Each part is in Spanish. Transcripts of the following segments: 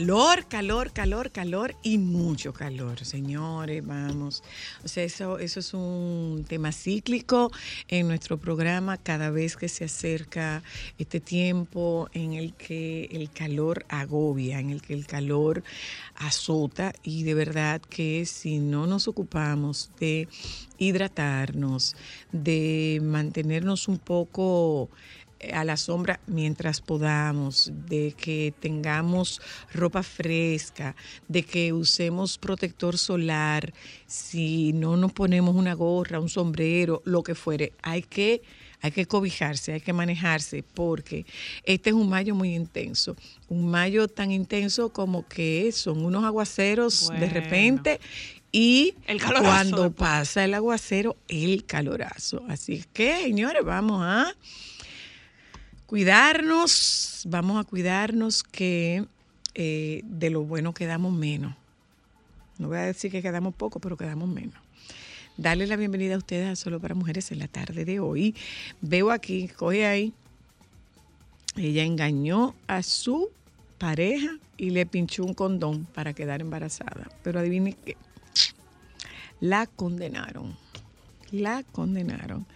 calor, calor, calor, calor y mucho calor, señores, vamos. O sea, eso, eso es un tema cíclico en nuestro programa cada vez que se acerca este tiempo en el que el calor agobia, en el que el calor azota y de verdad que si no nos ocupamos de hidratarnos, de mantenernos un poco a la sombra mientras podamos, de que tengamos ropa fresca, de que usemos protector solar, si no nos ponemos una gorra, un sombrero, lo que fuere, hay que hay que cobijarse, hay que manejarse, porque este es un mayo muy intenso. Un mayo tan intenso como que son unos aguaceros de repente y El cuando después. pasa el aguacero, el calorazo. Así que, señores, vamos a cuidarnos, vamos a cuidarnos que eh, de lo bueno quedamos menos. No voy a decir que quedamos poco, pero quedamos menos. Darle la bienvenida a ustedes a Solo para Mujeres en la tarde de hoy. Veo aquí, coge ahí, ella engañó a su pareja y le pinchó un condón para quedar embarazada. Pero adivine qué, la condenaron. La condenaron.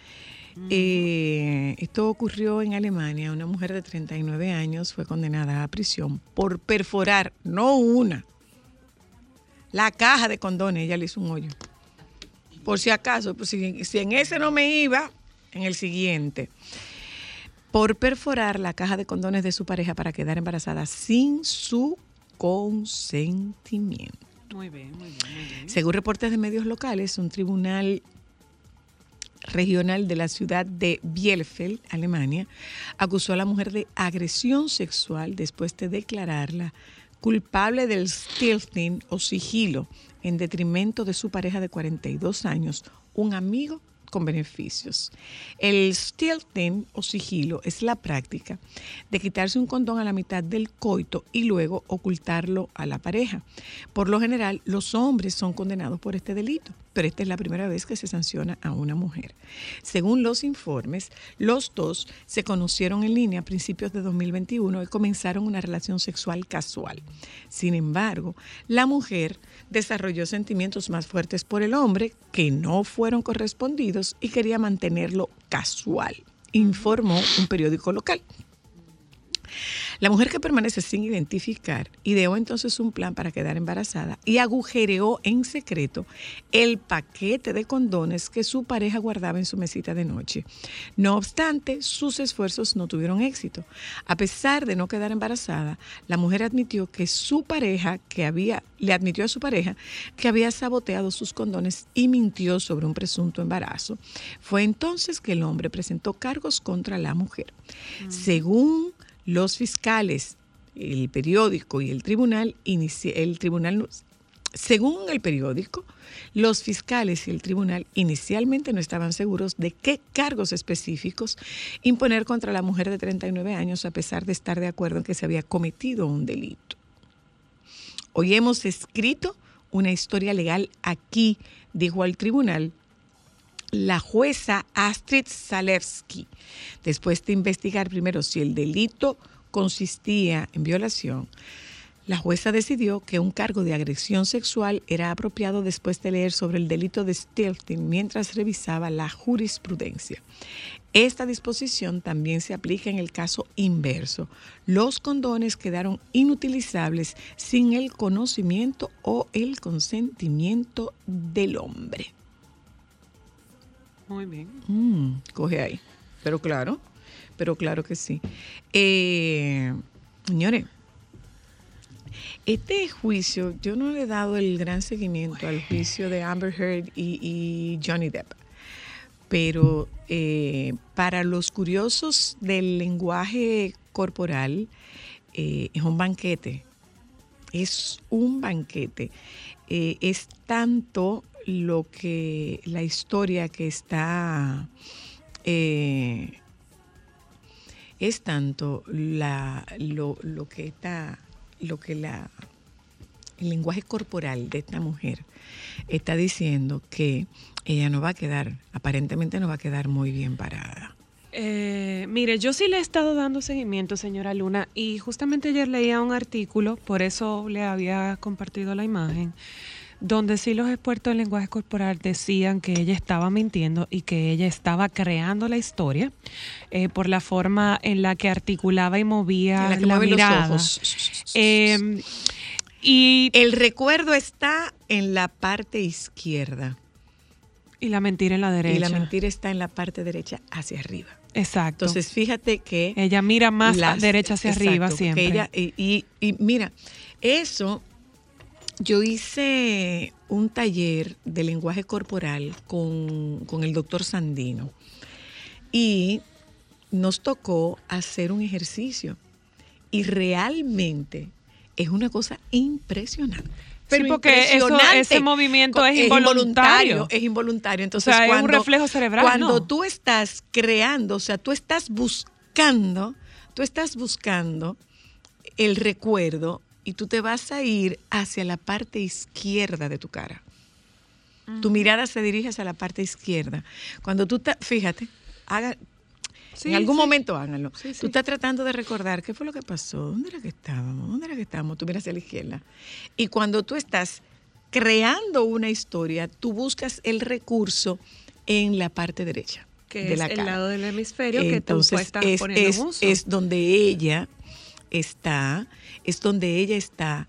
Eh, esto ocurrió en Alemania. Una mujer de 39 años fue condenada a prisión por perforar, no una, la caja de condones. Ella le hizo un hoyo. Por si acaso, pues, si, si en ese no me iba, en el siguiente. Por perforar la caja de condones de su pareja para quedar embarazada sin su consentimiento. Muy bien, muy bien, muy bien. Según reportes de medios locales, un tribunal regional de la ciudad de Bielefeld, Alemania, acusó a la mujer de agresión sexual después de declararla culpable del stealthing o sigilo en detrimento de su pareja de 42 años, un amigo con beneficios. El stealthing o sigilo es la práctica de quitarse un condón a la mitad del coito y luego ocultarlo a la pareja. Por lo general, los hombres son condenados por este delito, pero esta es la primera vez que se sanciona a una mujer. Según los informes, los dos se conocieron en línea a principios de 2021 y comenzaron una relación sexual casual. Sin embargo, la mujer desarrolló sentimientos más fuertes por el hombre que no fueron correspondidos y quería mantenerlo casual, informó un periódico local. La mujer que permanece sin identificar ideó entonces un plan para quedar embarazada y agujereó en secreto el paquete de condones que su pareja guardaba en su mesita de noche. No obstante, sus esfuerzos no tuvieron éxito. A pesar de no quedar embarazada, la mujer admitió que su pareja, que había, le admitió a su pareja que había saboteado sus condones y mintió sobre un presunto embarazo. Fue entonces que el hombre presentó cargos contra la mujer. Según los fiscales el periódico y el tribunal, el tribunal, según el periódico, los fiscales y el tribunal inicialmente no estaban seguros de qué cargos específicos imponer contra la mujer de 39 años a pesar de estar de acuerdo en que se había cometido un delito. Hoy hemos escrito una historia legal aquí, dijo al tribunal la jueza Astrid Zalewski, después de investigar primero si el delito consistía en violación, la jueza decidió que un cargo de agresión sexual era apropiado después de leer sobre el delito de stealthing mientras revisaba la jurisprudencia. Esta disposición también se aplica en el caso inverso. Los condones quedaron inutilizables sin el conocimiento o el consentimiento del hombre. Muy bien. Mm, coge ahí. Pero claro, pero claro que sí. Eh, señores, este juicio, yo no le he dado el gran seguimiento al juicio de Amber Heard y, y Johnny Depp. Pero eh, para los curiosos del lenguaje corporal, eh, es un banquete. Es un banquete. Eh, es tanto lo que la historia que está eh, es tanto la, lo, lo que está lo que la el lenguaje corporal de esta mujer está diciendo que ella no va a quedar aparentemente no va a quedar muy bien parada. Eh, mire, yo sí le he estado dando seguimiento, señora Luna, y justamente ayer leía un artículo, por eso le había compartido la imagen, donde sí los expertos en lenguaje corporal decían que ella estaba mintiendo y que ella estaba creando la historia eh, por la forma en la que articulaba y movía En la que la mueve los mirada. ojos. Eh, y, el recuerdo está en la parte izquierda y la mentira en la derecha. y la mentira está en la parte derecha hacia arriba Exacto. entonces fíjate que ella mira más las- derecha hacia exacto, arriba siempre. ella- y, y- y mira, eso, yo hice un taller de lenguaje corporal con, con el doctor Sandino y nos tocó hacer un ejercicio y realmente es una cosa impresionante. Sí, porque eso- ese movimiento es involuntario. Es involuntario. Entonces, O sea, es un cuando, reflejo cerebral, Cuando ¿no? tú estás creando, o sea, tú estás buscando, tú estás buscando el recuerdo y tú te vas a ir hacia la parte izquierda de tu cara. Tu mirada se dirige hacia la parte izquierda. Cuando tú, te, fíjate, haga, Sí, en algún sí. momento háganlo. Sí. Tú estás tratando de recordar qué fue lo que pasó, dónde era que estábamos, dónde era que estábamos, tú miras hacia la izquierda. Y cuando tú estás creando una historia, tú buscas el recurso en la parte derecha que de es la el cara. lado del hemisferio que tú estás es, poniendo es- uso. es donde ella está, es donde ella está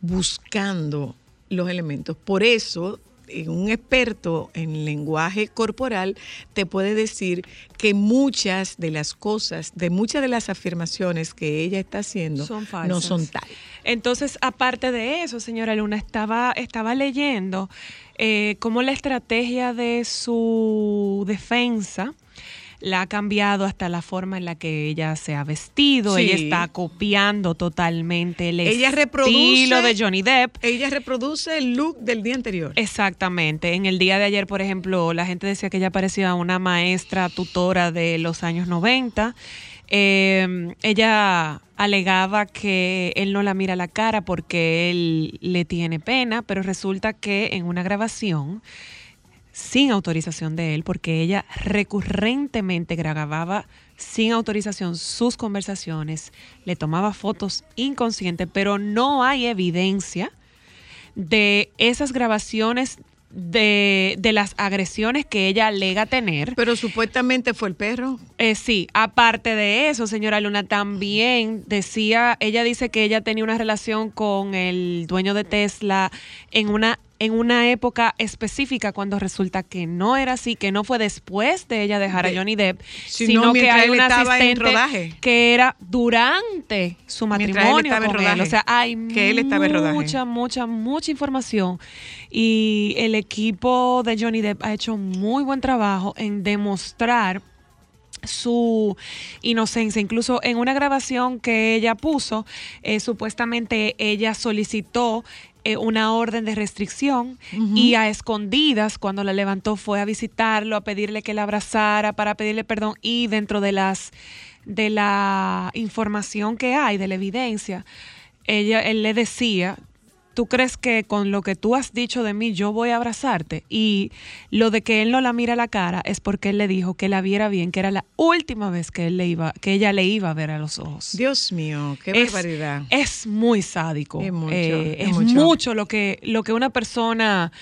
buscando los elementos. Por eso, un experto en lenguaje corporal te puede decir que muchas de las cosas, de muchas de las afirmaciones que ella está haciendo, Son no son tal. Entonces, aparte de eso, señora Luna, estaba, estaba leyendo eh, cómo la estrategia de su defensa la ha cambiado hasta la forma en la que ella se ha vestido. Sí. Ella está copiando totalmente el Ella estilo reproduce- de Johnny Depp. Ella reproduce el look del día anterior. Exactamente. En el día de ayer, por ejemplo, la gente decía que ella parecía una maestra tutora de los años 90. Eh, ella alegaba que él no la mira a la cara porque él le tiene pena, pero resulta que en una grabación, sin autorización de él, porque ella recurrentemente grababa sin autorización sus conversaciones, le tomaba fotos inconscientes, pero no hay evidencia de esas grabaciones de, de las agresiones que ella alega tener. Pero supuestamente fue el perro. Eh, sí, aparte de eso, señora Luna, también decía, ella dice que ella tenía una relación con el dueño de Tesla en una en una época específica cuando resulta que no era así, que no fue después de ella dejar De- a Johnny Depp, sino que hay él un estaba en asistente que era durante su Mientras él matrimonio estaba en con él. rodaje. O sea, hay Que él estaba en mucha, mucha, mucha información y el equipo de Johnny Depp ha hecho muy buen trabajo en demostrar su inocencia. Incluso en una grabación que ella puso, eh, supuestamente ella solicitó eh, una orden de restricción y a escondidas, cuando la levantó, fue a visitarlo, a pedirle que la abrazara, para pedirle perdón y dentro de las de la información que hay, de la evidencia, ella, él le decía, ¿tú crees que con lo que tú has dicho de mí yo voy a abrazarte? Y lo de que él no la mira a la cara es porque él le dijo que la viera bien, que era la última vez que él le iba, que ella le iba a ver a los ojos. Dios mío, qué es, barbaridad. es muy sádico. Es mucho, Eh, es es mucho. mucho. lo que, lo que una persona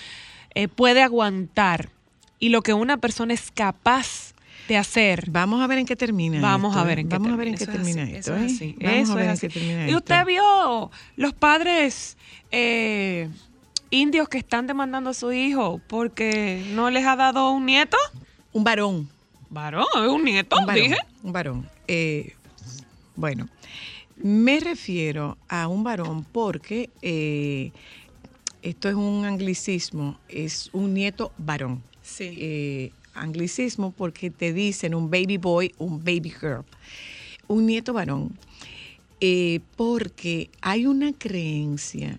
eh, puede aguantar y lo que una persona es capaz de hacer. Vamos a ver en qué termina. Vamos esto, a ver ¿eh? en qué Vamos a ver en qué termina esto. eso es así, Vamos eso a ver es en así. qué termina Y usted vio los padres eh, indios que están demandando a su hijo porque no les ha dado un nieto. Un varón. Varón, es un nieto, un varón. dije. Un varón. Eh, bueno, me refiero a un varón porque eh, esto es un anglicismo, es un nieto varón. Sí. Eh, anglicismo porque te dicen un baby boy, un baby girl. Un nieto varón. Eh, porque hay una creencia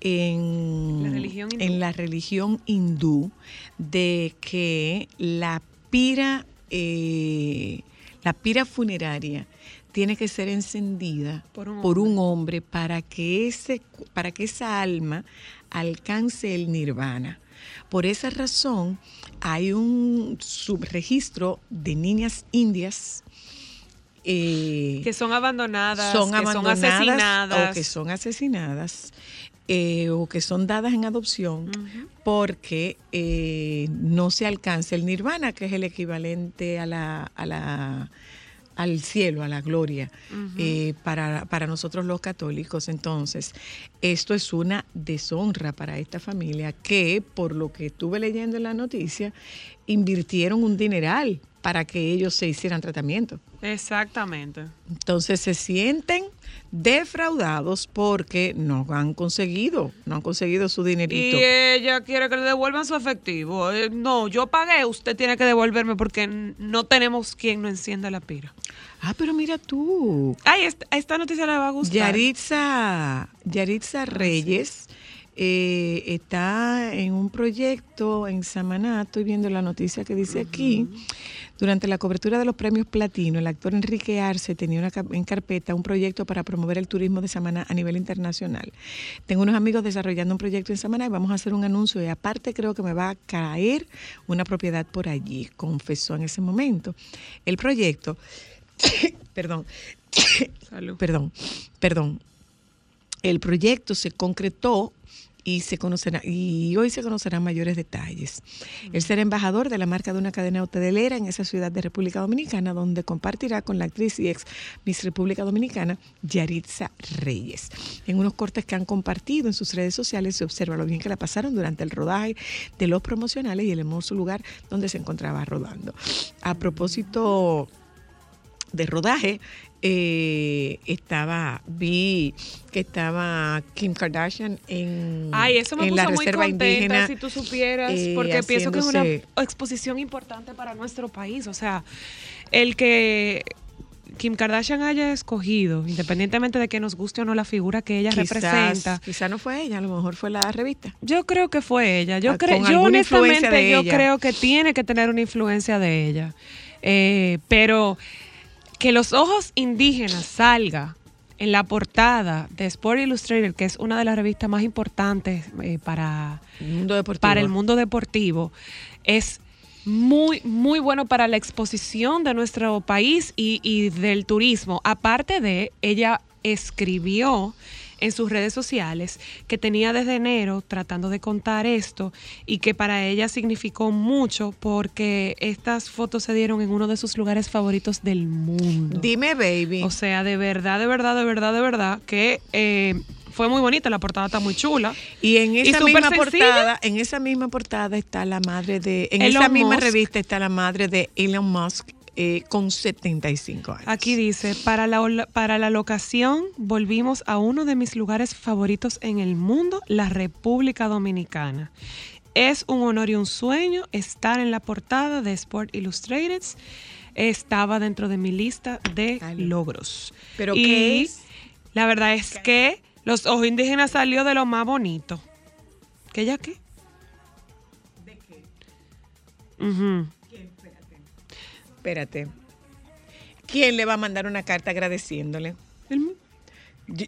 en La religión hindú. en la religión hindú de que la pira, eh, la pira funeraria tiene que ser encendida Por un por un hombre para que, ese, para que esa alma alcance el nirvana. Por esa razón hay un subregistro de niñas indias eh, Que son abandonadas, son que abandonadas son asesinadas. o que son asesinadas eh, o que son dadas en adopción porque eh, no se alcanza el nirvana, que es el equivalente a la, a la al cielo, a la gloria, eh, para, para nosotros los católicos. Entonces, esto es una deshonra para esta familia que, por lo que estuve leyendo en la noticia, invirtieron un dineral para que ellos se hicieran tratamiento. Exactamente. Entonces se sienten defraudados porque no han conseguido, no han conseguido su Y dinerito. ella quiere que le devuelvan su efectivo. Eh, No, yo pagué, usted tiene que devolverme porque no tenemos quien no encienda la pira. Ah, pero mira tú, Ay, esta, esta noticia le va a gustar. Yaritza, Yaritza Reyes eh, está en un proyecto en Samaná, estoy viendo la noticia que dice aquí, durante la cobertura de los premios Platino, el actor Enrique Arce tenía una en carpeta un proyecto para promover el turismo de Samaná a nivel internacional. Tengo unos amigos desarrollando un proyecto en Samaná y vamos a hacer un anuncio y aparte creo que me va a caer una propiedad por allí, confesó en ese momento. El proyecto, perdón, Salud. perdón, perdón. El proyecto se concretó y se conocerá y hoy se conocerán mayores detalles. Él será embajador de la marca de una cadena hotelera en esa ciudad de República Dominicana, donde compartirá con la actriz y ex Miss República Dominicana, Yaritza Reyes. En unos cortes que han compartido en sus redes sociales se observa lo bien que la pasaron durante el rodaje de los promocionales y el hermoso lugar donde se encontraba rodando. A propósito de rodaje eh, estaba vi que estaba Kim Kardashian en, Ay, eso me en puso la muy reserva contenta indígena si tú supieras, eh, porque pienso que es una exposición importante para nuestro país. O sea, el que Kim Kardashian haya escogido, independientemente de que nos guste o no la figura que ella representa, quizás no fue ella, a lo mejor fue la revista. yo creo que fue ella. Yo Ah, creo, yo honestamente, yo ella. creo que tiene que tener una influencia de ella. Eh, pero que los ojos indígenas salga en la portada de Sport Illustrated, que es una de las revistas más importantes eh, para, El mundo deportivo. para el mundo deportivo, es muy, muy bueno para la exposición de nuestro país y, y del turismo. Aparte de, ella escribió en sus redes sociales que tenía desde enero tratando de contar esto y que para ella significó mucho porque estas fotos se dieron en uno de sus lugares favoritos del mundo. Dime, baby. O sea, de verdad, de verdad, de verdad, de verdad, que eh, fue muy bonita, la portada está muy chula. y en esa misma portada, en esa misma portada está la madre de, en Elon esa misma Musk. revista está la madre de Elon Musk eh, con 75 años. Aquí dice, para la, para la locación volvimos a uno de mis lugares favoritos en el mundo, la República Dominicana. Es un honor y un sueño estar en la portada de Sport Illustrated. estaba dentro de mi lista de logros. ¿Pero y qué es? La verdad es que los ojos indígenas salió de lo más bonito. ¿Qué ya qué? ¿De qué? Espérate. ¿Quién le va a mandar una carta agradeciéndole? Yo-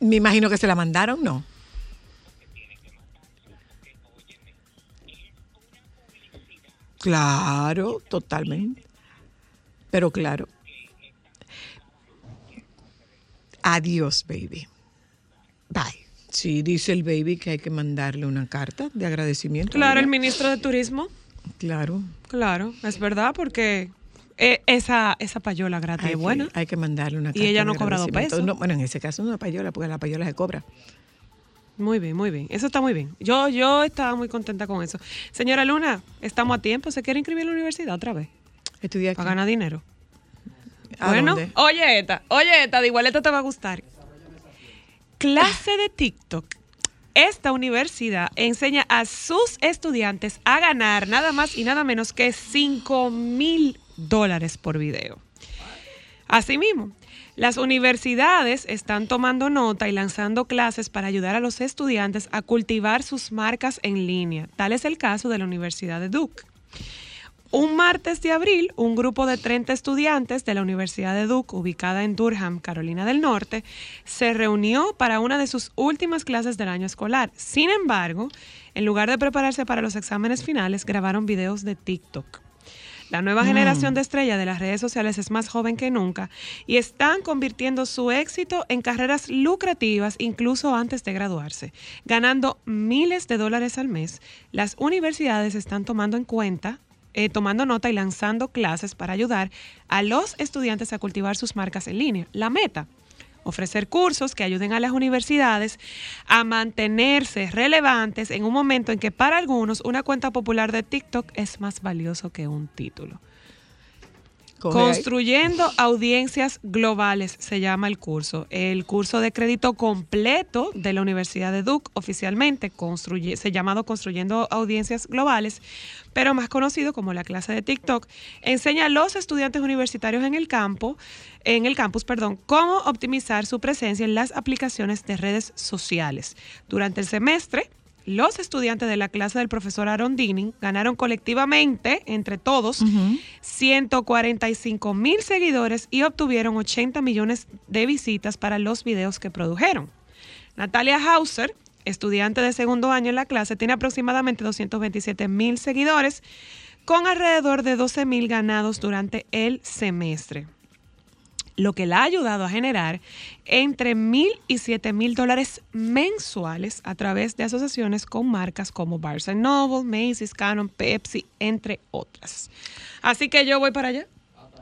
Me imagino que se la mandaron, ¿no? Claro, totalmente. Pero claro. Adiós, baby. Bye. Sí, dice el baby que hay que mandarle una carta de agradecimiento. Claro, el ministro de Turismo. Claro. Claro, es verdad, porque eh, esa, esa payola gratis es buena. hay que mandarle una Y carta ella de no cobra dos agradecimiento. pesos. No, bueno, en ese caso no es payola, porque la payola se cobra. Muy bien, muy bien. Eso está muy bien. Yo, yo estaba muy contenta con eso. Señora Luna, estamos a tiempo. ¿Se quiere inscribir en la universidad otra vez? Estudié aquí. Para ganar dinero. ¿A bueno, dónde? oye esta, oye esta, de igual esta te va a gustar. Clase de TikTok. Esta universidad enseña a sus estudiantes a ganar nada más y nada menos que 5 mil dólares por video. Asimismo, las universidades están tomando nota y lanzando clases para ayudar a los estudiantes a cultivar sus marcas en línea. Tal es el caso de la Universidad de Duke. Un martes de abril, un grupo de 30 estudiantes de la Universidad de Duke, ubicada en Durham, Carolina del Norte, se reunió para una de sus últimas clases del año escolar. Sin embargo, en lugar de prepararse para los exámenes finales, grabaron videos de TikTok. La nueva generación de estrellas de las redes sociales es más joven que nunca y están convirtiendo su éxito en carreras lucrativas incluso antes de graduarse. Ganando miles de dólares al mes, las universidades están tomando en cuenta, eh, tomando nota y lanzando clases para ayudar a los estudiantes a cultivar sus marcas en línea. La meta, ofrecer cursos que ayuden a las universidades a mantenerse relevantes en un momento en que para algunos una cuenta popular de TikTok es más valioso que un título. Construyendo audiencias globales se llama el curso. El curso de crédito completo de la Universidad de Duke oficialmente construye, se llamado Construyendo audiencias globales, pero más conocido como la clase de TikTok, enseña a los estudiantes universitarios en el campo, en el campus, perdón, cómo optimizar su presencia en las aplicaciones de redes sociales. Durante el semestre, los estudiantes de la clase del profesor Aaron Dinning ganaron colectivamente, entre todos, 145 mil seguidores y obtuvieron 80 millones de visitas para los videos que produjeron. Natalia Hauser, estudiante de segundo año en la clase, tiene aproximadamente 227 mil seguidores con alrededor de 12 mil ganados durante el semestre lo que la ha ayudado a generar entre mil y siete mil dólares mensuales a través de asociaciones con marcas como Barnes Noble, Macy's, Canon, Pepsi, entre otras. Así que yo voy para allá.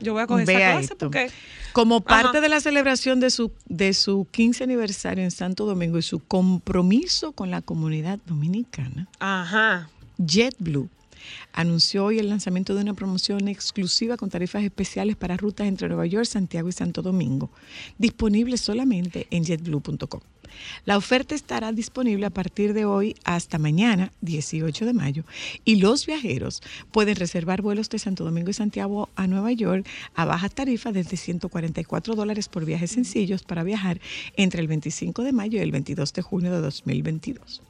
Yo voy a coger esa Vea clase esto. porque Como parte Ajá. de la celebración de su, de su 15 aniversario en Santo Domingo y su compromiso con la comunidad dominicana, ajá. JetBlue anunció hoy el lanzamiento de una promoción exclusiva con tarifas especiales para rutas entre Nueva York, Santiago y Santo Domingo, disponible solamente en jetblue.com. La oferta estará disponible a partir de hoy hasta mañana, 18 de mayo, y los viajeros pueden reservar vuelos de Santo Domingo y Santiago a Nueva York a bajas tarifas desde 144 dólares por viajes sencillos para viajar entre el 25 de mayo y el 22 de junio de 2022.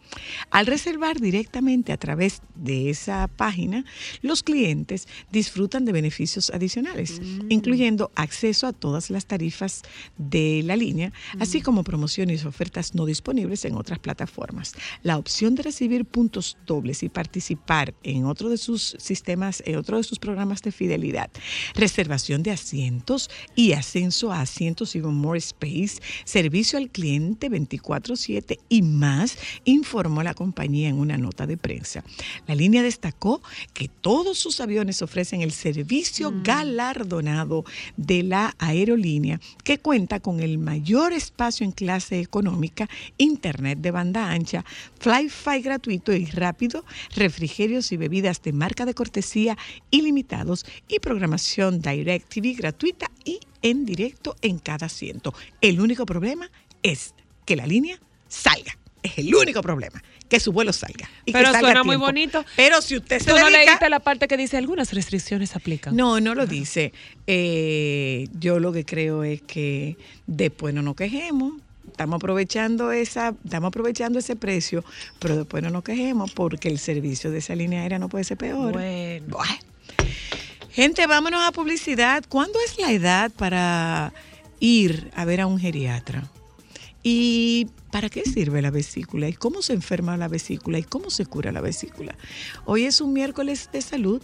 Al reservar directamente a través de esa página, los clientes disfrutan de beneficios adicionales, incluyendo acceso a todas las tarifas de la línea, así como promociones y ofertas no disponibles en otras plataformas. La opción de recibir puntos dobles y participar en otro de sus sistemas, en otro de sus programas de fidelidad, reservación de asientos y ascenso a asientos Even More Space, servicio al cliente 24/7 y más, informó la compañía en una nota de prensa. La línea destacó que todos sus aviones ofrecen el servicio galardonado de la aerolínea que cuenta con el mayor espacio en clase económica, internet de banda ancha, fly-fi gratuito y rápido, refrigerios y bebidas de marca de cortesía ilimitados y programación Direct TV gratuita y en directo en cada asiento. El único problema es que la línea salga. Es el único problema. Que su vuelo salga. y que Pero salga suena muy bonito. Pero si usted se Tú no dedica- leíste la parte que dice algunas restricciones aplican. No, no lo dice. Eh, yo lo que creo es que después no nos quejemos. Estamos aprovechando esa, estamos aprovechando ese precio, pero después no nos quejemos porque el servicio de esa línea aérea no puede ser peor. Bueno. Buah. Gente, vámonos a publicidad. ¿Cuándo es la edad para ir a ver a un geriatra? ¿Y para qué sirve la vesícula? ¿Y cómo se enferma la vesícula? ¿Y cómo se cura la vesícula? Hoy es un miércoles de salud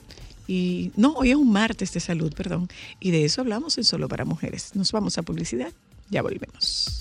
y no, hoy es un martes de salud, perdón. Y de eso hablamos en Solo para Mujeres. Nos vamos a publicidad. Ya volvemos.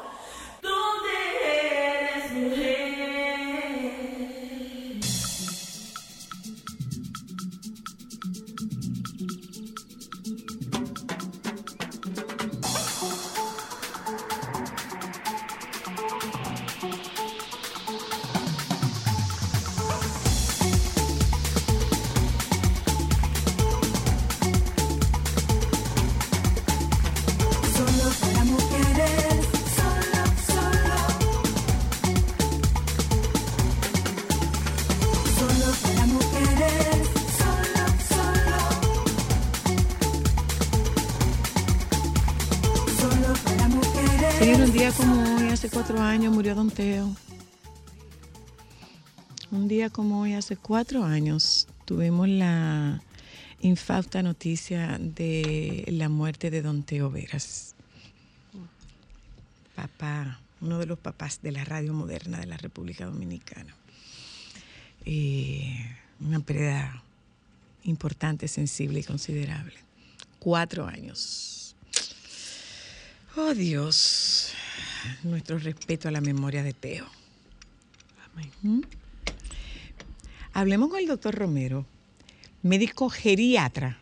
hace cuatro años, murió Don Teo. Un día como hoy, hace cuatro años, tuvimos la infausta noticia de la muerte de Don Teo Veras. Papá, uno de los papás de la radio moderna de la República Dominicana. Una pérdida importante, sensible y considerable. Cuatro años. Oh Dios, nuestro respeto a la memoria de Teo. ¿Mm? Hablemos con el doctor Romero, médico geriatra.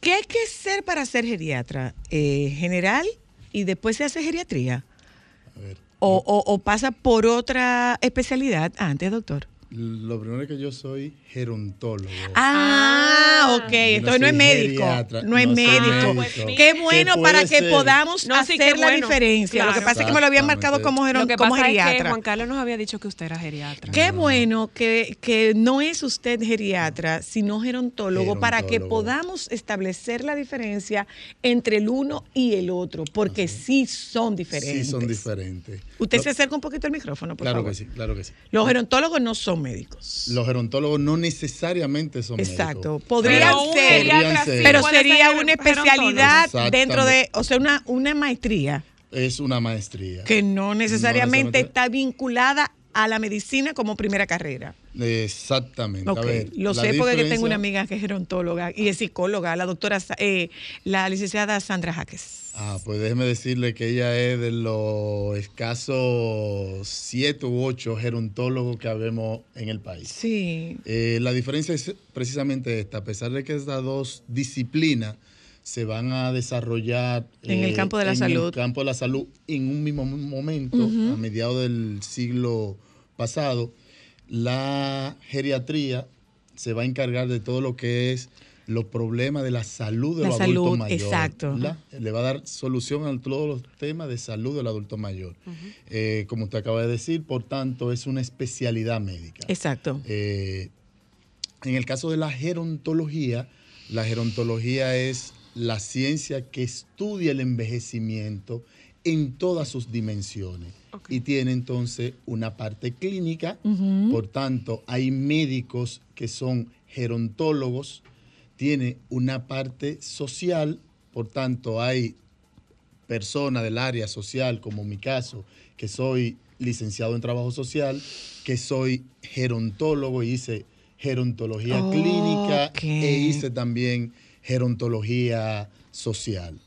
¿Qué hay que ser para ser geriatra? Eh, ¿General y después se hace geriatría? A ver, ¿O, o- o pasa por otra especialidad antes, doctor? Lo primero es que yo soy gerontólogo. Ah, ok. Yo Entonces no es médico. geriatra, No es no médico. médico. Qué bueno Que para que ser. podamos No, sí, hacer la bueno. diferencia. Lo que pasa es que me lo habían marcado como, geron- Lo que como pasa es que geriatra. Juan Carlos nos había dicho que usted era geriatra. Qué bueno que, que no es usted geriatra, sino gerontólogo, para que podamos establecer la diferencia entre el uno y el otro, porque sí son diferentes. Sí, son diferentes. Usted Lo- se acerca un poquito al micrófono, por Claro favor. que sí, claro que sí. Los gerontólogos no son médicos. Los gerontólogos no necesariamente son Exacto. médicos. Podrían Pero un ser, pero sería ser una especialidad dentro de, o sea, una, una maestría Es una maestría. que no necesariamente necesariamente. está vinculada a la medicina como primera carrera. Exactamente. A ver, Lo sé porque yo tengo una amiga que es gerontóloga y es psicóloga, la doctora, eh, la licenciada Sandra Jaques. Ah, pues déjeme decirle que ella es de los escasos siete u ocho gerontólogos que habemos en el país. Sí. Eh, la diferencia es precisamente esta, a pesar de que estas dos disciplinas se van a desarrollar En el campo de la en salud. el campo de la salud en un mismo momento, a mediados del siglo pasado, la geriatría se va a encargar de todo lo que es los problemas de la salud de La los salud, adultos mayores. exacto. Le va a dar solución a todos los temas de salud del adulto mayor. Eh, como usted acaba de decir, por tanto, es una especialidad médica. Exacto. Eh, en el caso de la gerontología, la gerontología es la ciencia que estudia el envejecimiento en todas sus dimensiones y tiene entonces una parte clínica, por tanto hay médicos que son gerontólogos, tiene una parte social, por tanto hay personas del área social, como mi caso, que soy licenciado en trabajo social, que soy gerontólogo y hice gerontología clínica e hice también gerontología social.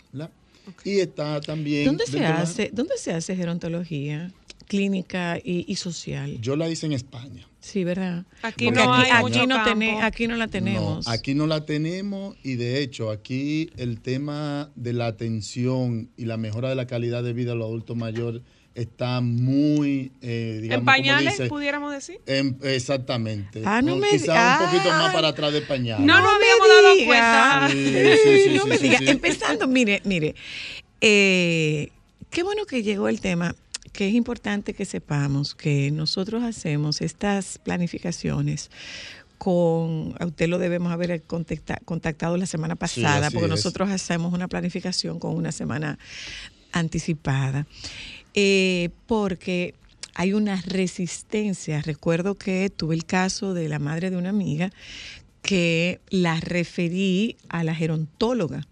Y está también... ¿Dónde se la- hace, dónde se hace gerontología clínica y, y social? Yo la hice en España. Sí, ¿verdad? Aquí Porque no aquí, hay aquí mucho no aquí no la tenemos. No, aquí no la tenemos y de hecho aquí el tema de la atención y la mejora de la calidad de vida de los adultos mayores está muy, eh, digamos, en pañales, dice, pudiéramos decir. en- exactamente. Ah, no me Quizá un poquito más para atrás de pañales. No, no me habíamos dado cuenta. Sí, sí, sí, no sí, me sí, diga. sí. Empezando, mire, mire. eh, qué bueno que llegó el tema, que es importante que sepamos que nosotros hacemos estas planificaciones con, a usted lo debemos haber contacta- contactado la semana pasada, porque es. nosotros hacemos una planificación con una semana anticipada, eh, porque hay una resistencia. Recuerdo que tuve el caso de la madre de una amiga que la referí a la gerontóloga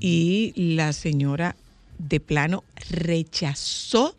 y la señora de plano rechazó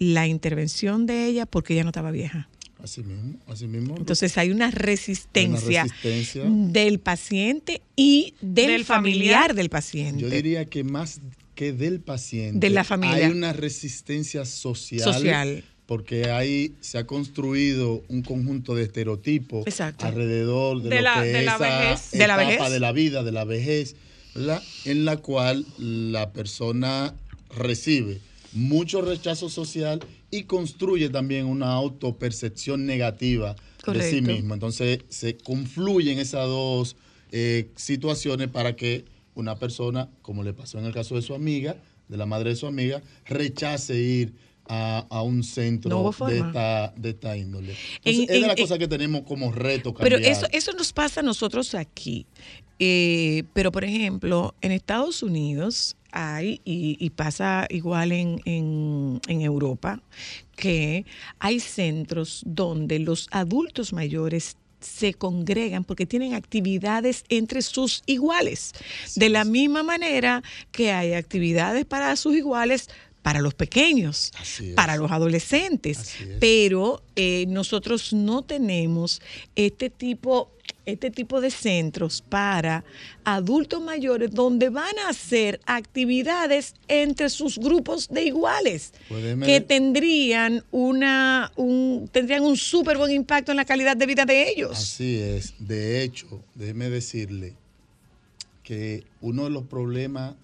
la intervención de ella porque ella no estaba vieja. Así mismo, así mismo. Entonces hay una resistencia, resistencia. del paciente y del, Del familiar, familiar. del paciente. Yo diría que más que del paciente. De la familia. Hay una resistencia social. Social. Porque ahí se ha construido un conjunto de estereotipos Exacto. alrededor de, De lo la- que de es la vejez. De la etapa vejez. de la vida, de la vejez, ¿verdad? En la cual la persona recibe mucho rechazo social y construye también una autopercepción negativa de sí mismo. Entonces se confluyen esas dos eh, situaciones para que una persona, como le pasó en el caso de su amiga, de la madre de su amiga, rechace ir a, a un centro de, esta, de esta índole. Entonces, En- es de las en- cosas que tenemos como reto Pero cambiar. eso, eso nos pasa a nosotros aquí. Eh, pero, por ejemplo, en Estados Unidos hay, y, y pasa igual en, en- en Europa, que hay centros donde los adultos mayores se congregan porque tienen actividades entre sus iguales. De la misma manera que hay actividades para sus iguales para los pequeños, para los adolescentes. Pero eh, nosotros no tenemos este tipo, este tipo de centros para adultos mayores donde van a hacer actividades entre sus grupos de iguales que tendrían una un, tendrían un súper buen impacto en la calidad de vida de ellos. Así es. De hecho, déjeme decirle que uno de los problemas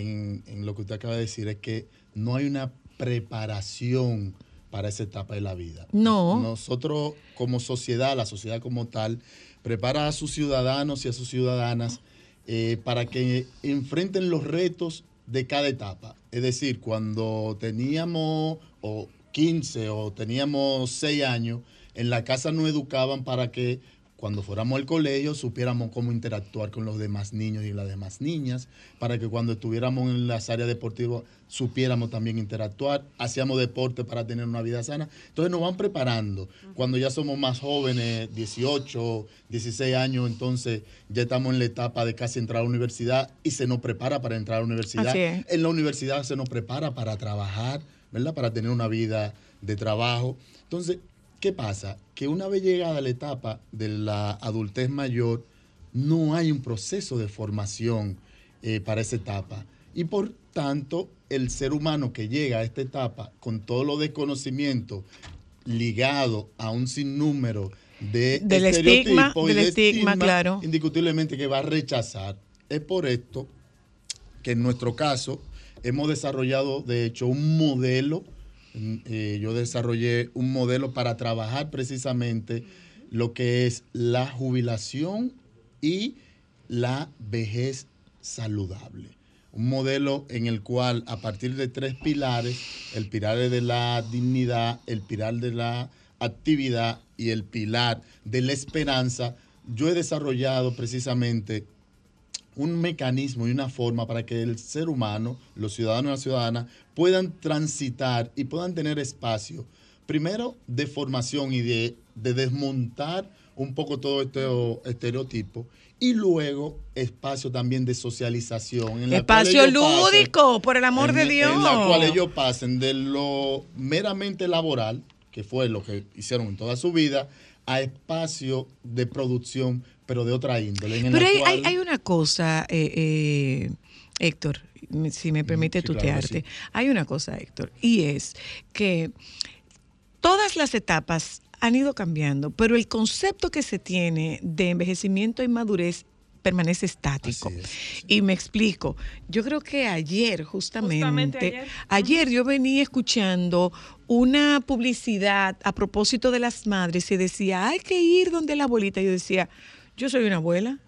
en, en lo que usted acaba de decir es que no hay una preparación para esa etapa de la vida. No. Nosotros como sociedad, la sociedad como tal, prepara a sus ciudadanos y a sus ciudadanas eh, para que enfrenten los retos de cada etapa. Es decir, cuando teníamos o 15 o teníamos 6 años, en la casa nos educaban para que cuando fuéramos al colegio supiéramos cómo interactuar con los demás niños y las demás niñas, para que cuando estuviéramos en las áreas deportivas supiéramos también interactuar, hacíamos deporte para tener una vida sana. Entonces nos van preparando. Cuando ya somos más jóvenes, 18, 16 años, entonces ya estamos en la etapa de casi entrar a la universidad y se nos prepara para entrar a la universidad. En la universidad se nos prepara para trabajar, ¿verdad? Para tener una vida de trabajo. Entonces, ¿qué pasa? Que una vez llegada la etapa de la adultez mayor, no hay un proceso de formación eh, para esa etapa. Y por tanto, el ser humano que llega a esta etapa con todos los desconocimientos ligados a un sinnúmero de Del estigma, estereotipos y del de estigma, claro. indiscutiblemente que va a rechazar. Es por esto que en nuestro caso hemos desarrollado, de hecho, un modelo. Mm, eh, yo desarrollé un modelo para trabajar precisamente lo que es la jubilación y la vejez saludable. Un modelo en el cual a partir de tres pilares, el pilar de la dignidad, el pilar de la actividad y el pilar de la esperanza, yo he desarrollado precisamente un mecanismo y una forma para que el ser humano, los ciudadanos y las ciudadanas, puedan transitar y puedan tener espacio, primero de formación y de, de desmontar un poco todo este estereotipo, y luego espacio también de socialización. en la Espacio pasen- lúdico, por el amor de Dios. En la cual ellos pasen de lo meramente laboral, que fue lo que hicieron en toda su vida, a espacio de producción, pero de otra índole. en Pero hay, cual- hay- hay una cosa, eh, eh, Héctor, si me permite sí, claro que tutearte. sí. Hay una cosa, Héctor, y es que todas las etapas han ido cambiando, pero el concepto que se tiene de envejecimiento y madurez permanece estático. Y me explico. Yo creo que ayer, justamente, Justamente ayer. ayer. yo venía escuchando una publicidad a propósito de las madres y decía, hay que ir donde la abuelita. Yo decía, yo soy una abuela.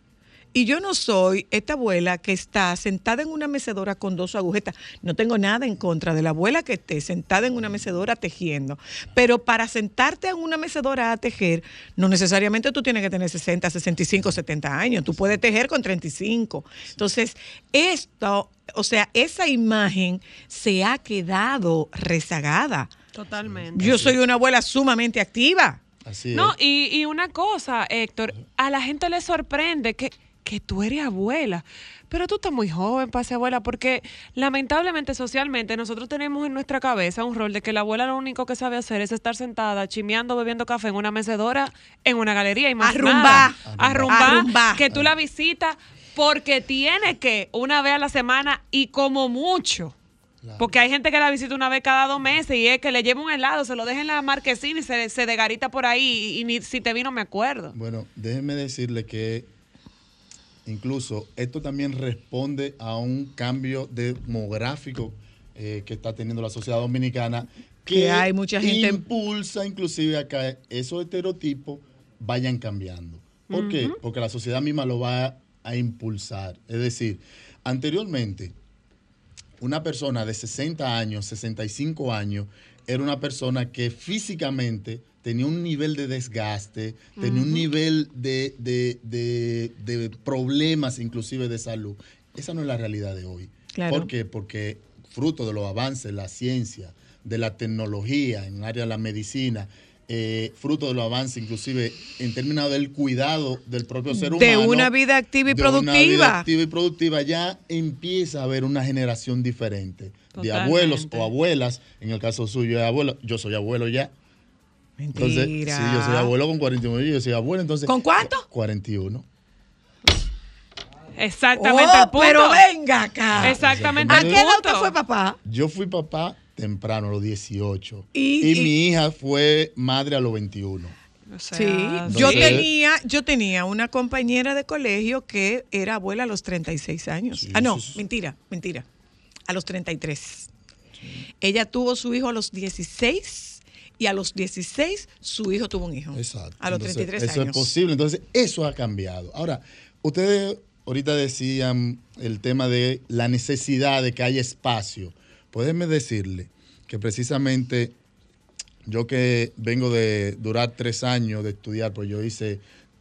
Y yo no soy esta abuela que está sentada en una mecedora con dos agujetas. No tengo nada en contra de la abuela que esté sentada en una mecedora tejiendo. Pero para sentarte en una mecedora a tejer, no necesariamente tú tienes que tener 60, 65, 70 años. Tú puedes tejer con 35. Entonces, esto, o sea, esa imagen se ha quedado rezagada. Totalmente. Yo soy una abuela sumamente activa. Así No, es. y, y una cosa, Héctor, a la gente le sorprende que, que tú eres abuela, pero tú estás muy joven para ser abuela, porque lamentablemente socialmente nosotros tenemos en nuestra cabeza un rol de que la abuela lo único que sabe hacer es estar sentada, chimeando, bebiendo café en una mecedora, en una galería y más Arrumbar. nada. Arrumbar, Arrumbar. que tú la visitas porque tiene que una vez a la semana y como mucho. Claro. Porque hay gente que la visita una vez cada dos meses y es que le lleva un helado, se lo deja en la marquesina y se, se degarita por ahí y, y ni si te vino me acuerdo. Bueno, déjeme decirle que incluso esto también responde a un cambio demográfico eh, que está teniendo la sociedad dominicana Que hay mucha gente- impulsa inclusive a que esos estereotipos vayan cambiando. ¿Por qué? Porque la sociedad misma lo va a impulsar. Es decir, anteriormente una persona de 60 años, 65 años, era una persona que físicamente tenía un nivel de desgaste, tenía un nivel de, de- de- de problemas inclusive de salud. Esa no es la realidad de hoy. Claro. ¿Por qué? Porque fruto de los avances de la ciencia, de la tecnología en el área de la medicina, eh, fruto de los avances inclusive en términos del cuidado del propio ser humano. De una vida activa y de una vida productiva. activa y productiva, ya empieza a haber una generación diferente de abuelos o abuelas. En el caso suyo de abuelo, yo soy abuelo ya. Entonces, Mentira. sí, yo soy abuelo con 41 y yo soy abuelo, entonces. ¿Con cuánto? 41. Exactamente Oh, el punto. pero venga acá. Exactamente ¿A qué edad usted fue papá? Yo fui papá temprano, a los 18. Y- Y, y- mi hija fue madre a los 21. O sea, Sí, yo tenía, yo tenía una compañera de colegio que era abuela a los 36 años. Sí, ah, no, sí, sí. mentira, mentira. A los 33. Ella tuvo su hijo a los 16 y a los 16 su hijo tuvo un hijo. Exacto. A los Entonces, 33 eso años. es posible. Entonces, eso ha cambiado. Ahora, ustedes ahorita decían el tema de la necesidad de que haya espacio. Pueden decirle que precisamente yo que vengo de durar tres años de estudiar, pues yo hice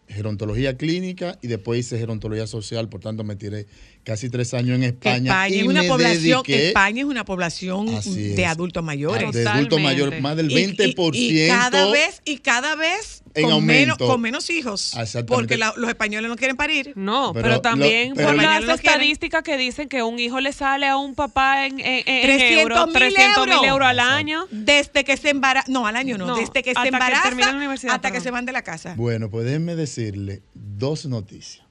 gerontología clínica y después hice gerontología social, por tanto me tiré casi tres años en Que España. España y es una me población, dediqué España es una población Así de adultos mayores. de adultos mayores, más del Y- 20%. Y, y cada vez, y cada vez en con, menos, aumento. con menos hijos. Porque la- los españoles no quieren parir. No, Pero pero, lo- también pero- por las estadísticas que dicen que un hijo le sale a un papá en, en, en 300 euros, mil 300 mil euros. euros al año. Desde que se embaraza, no, al año no, No, desde que hasta se que embaraza termina la universidad, hasta que se van de la casa. Bueno, pues déjenme decirle dos noticias.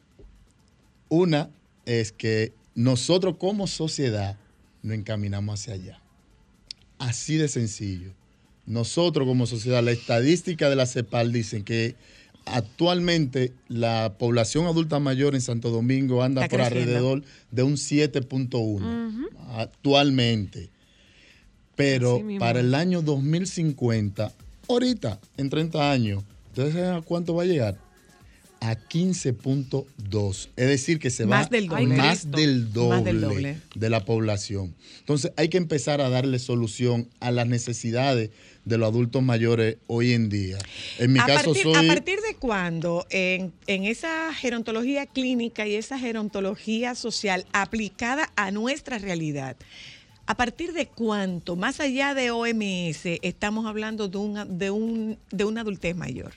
Una es que nosotros como sociedad nos encaminamos hacia allá. Así de sencillo. Nosotros como sociedad, la estadística de la CEPAL dicen que actualmente la población adulta mayor en Santo Domingo anda Está por creciendo. alrededor de un 7.1 actualmente. Pero para el año 2050, ahorita, en 30 años, ¿ustedes saben a cuánto va a llegar? A 15.2. Es decir, que se Más va del doble. más del doble, Más del doble. de la población. Entonces hay que empezar a darle solución a las necesidades de los adultos mayores hoy en día. En mi a, caso partir, soy... ¿A partir de cuándo en, en esa gerontología clínica y esa gerontología social aplicada a nuestra realidad? ¿A partir de cuánto, más allá de OMS, estamos hablando de, un, de, un, de una adultez mayor?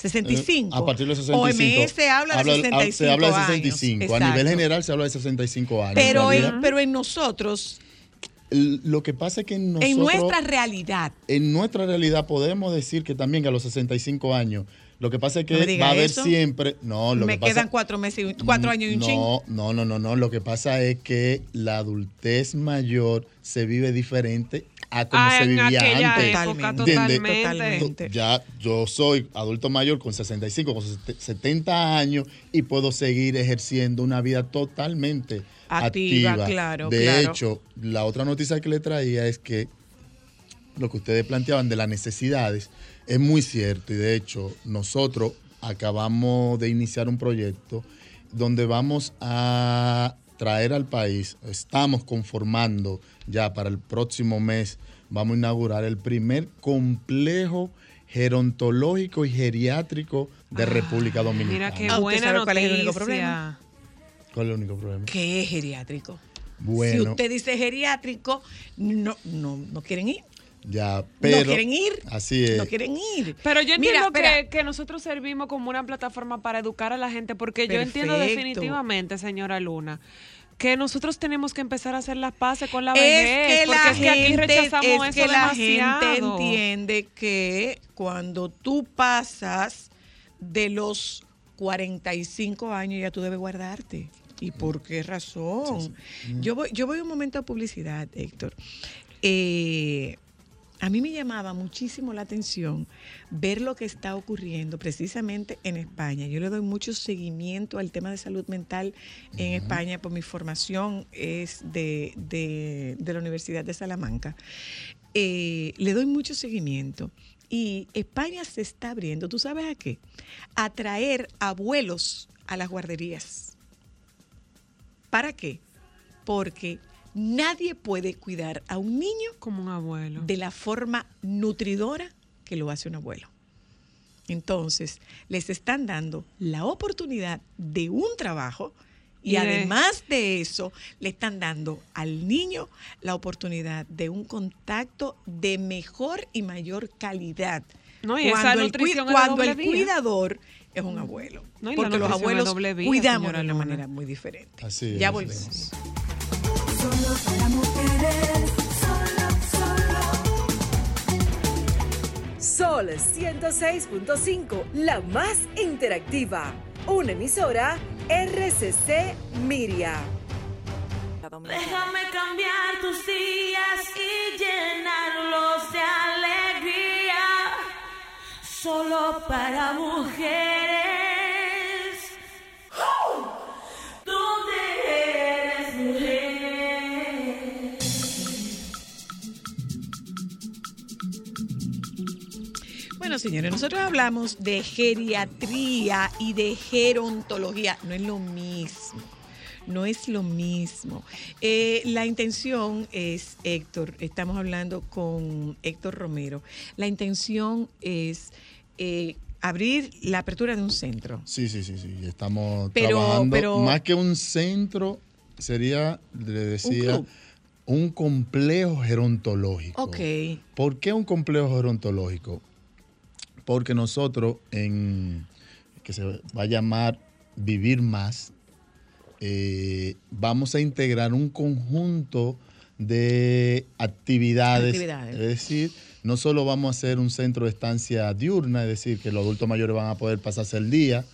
65. Eh, A partir de los 65. OMS habla de 65 Se habla de años. 65. A Exacto. nivel general se habla de 65 años. Pero En pero en nosotros, lo que pasa es que nosotros, en nuestra realidad, en nuestra realidad podemos decir que también que a los 65 años, lo que pasa es que No va a haber eso. siempre, no, lo me que pasa, quedan cuatro meses, cuatro años y un no, no, no, no, no, lo que pasa es que la adultez mayor se vive diferente a cómo Ah, se vivía antes. época, Totalmente, totalmente. totalmente. Ya yo soy adulto mayor con 65, con 70 años y puedo seguir ejerciendo una vida totalmente Activa, activa. claro, De claro. hecho, la otra noticia que le traía es que lo que ustedes planteaban de las necesidades es muy cierto y de hecho nosotros acabamos de iniciar un proyecto donde vamos a traer al país, estamos conformando ya para el próximo mes, vamos a inaugurar el primer complejo gerontológico y geriátrico de República Dominicana. Mira qué Ah, ¿usted buena sabe cuál es el único noticia. problema? ¿Cuál es el único problema? ¿Qué es geriátrico? Bueno. Si usted dice geriátrico, no, no, no quieren ir. Ya, pero no quieren ir. Así es. No quieren ir. Pero yo entiendo que, que nosotros servimos como una plataforma para educar a la gente, porque yo entiendo definitivamente, señora Luna, que nosotros tenemos que empezar a hacer las paces con la es vejez, que porque la es que aquí gente, rechazamos es eso que la demasiado. gente entiende que cuando tú pasas de los 45 años ya tú debes guardarte. ¿Y por qué razón? Yo voy, yo voy a un momento de publicidad, Héctor. Eh, a mí me llamaba muchísimo la atención ver lo que está ocurriendo precisamente en España. Yo le doy mucho seguimiento al tema de salud mental en España por mi formación es de, de- de la Universidad de Salamanca. Eh, le doy mucho seguimiento. Y España se está abriendo, ¿tú sabes a qué? A traer abuelos a las guarderías. ¿Para qué? Porque nadie puede cuidar a un niño Como un abuelo. de la forma nutridora que lo hace un abuelo. Entonces, les están dando la oportunidad de un trabajo y, Y de- además de eso, le están dando al niño la oportunidad de un contacto de mejor y mayor calidad. No, y esa el, nutrición cuando el cuidador es un abuelo. No, porque los abuelos cuidamos de una manera muy diferente. Así ya es, volvemos. Solo para mujeres, solo, solo. Sol 106.5, la más interactiva. Una emisora RCC Miria. Déjame cambiar tus días y llenarlos de alegría. Solo para mujeres. Señores, nosotros hablamos de geriatría y de gerontología. No es lo mismo. No es lo mismo. Eh, la intención es, Héctor, estamos hablando con Héctor Romero, la intención es eh, abrir la apertura de un centro. Sí, sí, sí, sí. Estamos Pero- trabajando. pero- más que un centro, sería, le decía, club. un, complejo gerontológico. Ok. ¿Por qué un complejo gerontológico? Porque nosotros, en que se va a llamar Vivir Más, eh, vamos a integrar un conjunto de actividades, Actividades. Es decir, no solo vamos a hacer un centro de estancia diurna, es decir, que los adultos mayores van a poder pasarse el día,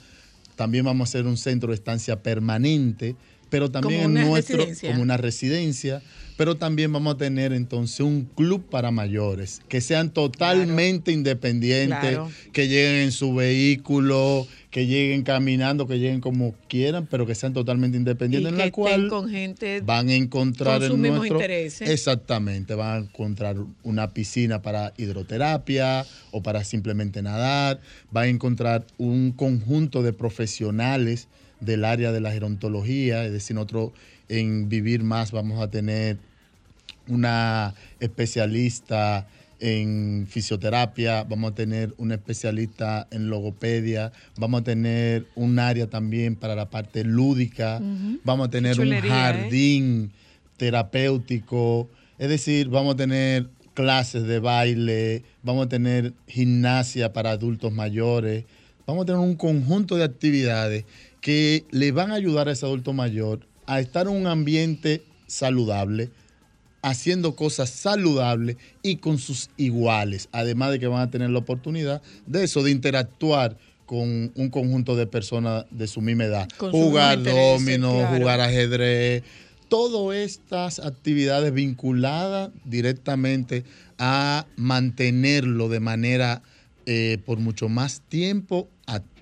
también vamos a hacer un centro de estancia permanente, pero también Como en nuestro, residencia. como una residencia, pero también vamos a tener entonces un club para mayores, que sean totalmente independientes, Claro. que lleguen en su vehículo, que lleguen caminando, que lleguen como quieran, pero que sean totalmente Y independientes, en que la cual con gente van a encontrar con en sus mismos nuestro intereses. exactamente van a encontrar una piscina para hidroterapia o para simplemente nadar van a encontrar un conjunto de profesionales del área de la gerontología es decir nosotros en vivir más vamos a tener una especialista en fisioterapia, vamos a tener una especialista en logopedia, vamos a tener un área también para la parte lúdica, vamos a tener un ¿eh? jardín terapéutico, es decir, vamos a tener clases de baile, vamos a tener gimnasia para adultos mayores, vamos a tener un conjunto de actividades que le van a ayudar a ese adulto mayor a estar en un ambiente saludable, haciendo cosas saludables y con sus iguales, además de que van a tener la oportunidad de eso, de interactuar con un conjunto de personas de su misma edad, Con jugar domino, claro. jugar ajedrez, todas estas actividades vinculadas directamente a mantenerlo de manera eh, por mucho más tiempo activo,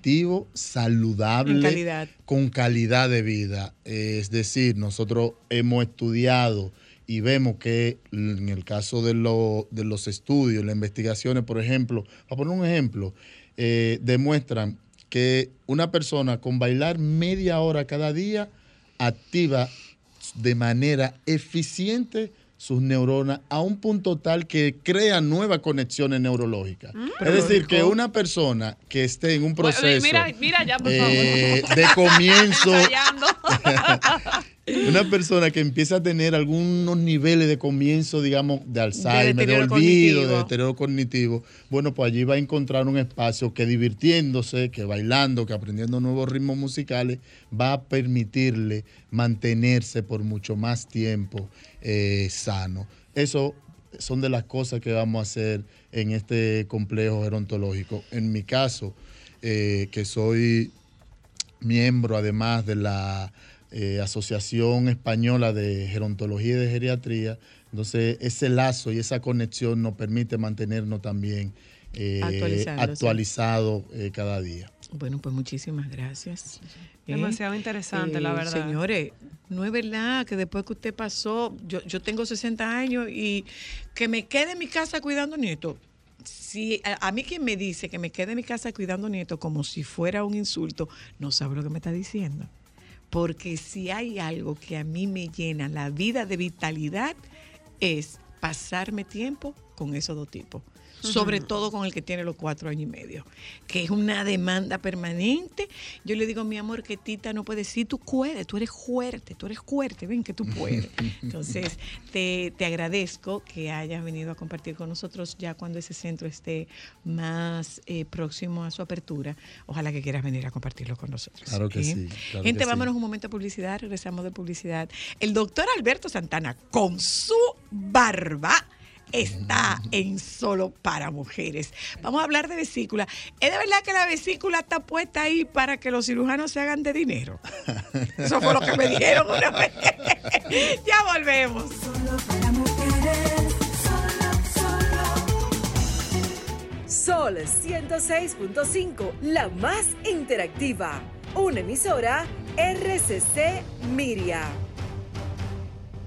saludable, calidad. con calidad de vida. Es decir, nosotros hemos estudiado y vemos que en el caso de, lo- de los estudios, las investigaciones, por ejemplo, para poner un ejemplo, eh, demuestran que una persona con bailar media hora cada día activa de manera eficiente sus neuronas a un punto tal que crea nuevas conexiones neurológicas. es decir, que una persona que esté en un proceso Mira, mira ya, por eh, favor. de comienzo. una persona que empieza a tener algunos niveles de comienzo, digamos, de Alzheimer, de, olvido, cognitivo. de deterioro cognitivo, bueno, pues allí va a encontrar un espacio que divirtiéndose, que bailando, que aprendiendo nuevos ritmos musicales, va a permitirle mantenerse por mucho más tiempo eh, sano. Eso son de las cosas que vamos a hacer en este complejo gerontológico. En mi caso, eh, que soy miembro además de la eh, Asociación Española de Gerontología y de Geriatría. Entonces, ese lazo y esa conexión nos permite mantenernos también eh, actualizados eh, cada día. Bueno, pues muchísimas gracias. ¿Eh? Demasiado interesante, la verdad. Señores, no es verdad que después que usted pasó, yo, yo tengo 60 años y que me quede en mi casa cuidando nietos. Si a, a mí quien me dice que me quede en mi casa cuidando nietos como si fuera un insulto, no sabe lo que me está diciendo. Porque si hay algo que a mí me llena la vida de vitalidad, es pasarme tiempo con esos dos tipos. Sobre todo con el que tiene los cuatro años y medio, que es una demanda permanente. Yo le digo, mi amor, que Tita no puede decir, tú puedes, tú eres fuerte, tú eres fuerte, ven que tú puedes. Entonces, te, te agradezco que hayas venido a compartir con nosotros ya cuando ese centro esté más eh, próximo a su apertura. Ojalá que quieras venir a compartirlo con nosotros. Claro que ¿eh? sí, claro Gente, que sí. vámonos un momento a publicidad, regresamos de publicidad. El doctor Alberto Santana, con su barba, está en solo para mujeres. Vamos a hablar de vesícula. ¿Es de verdad que la vesícula está puesta ahí para que los cirujanos se hagan de dinero? Eso fue lo que me dijeron una vez. ya volvemos. Solo para mujeres, solo, solo. Sol 106.5, la más interactiva. Una emisora RCC Miria.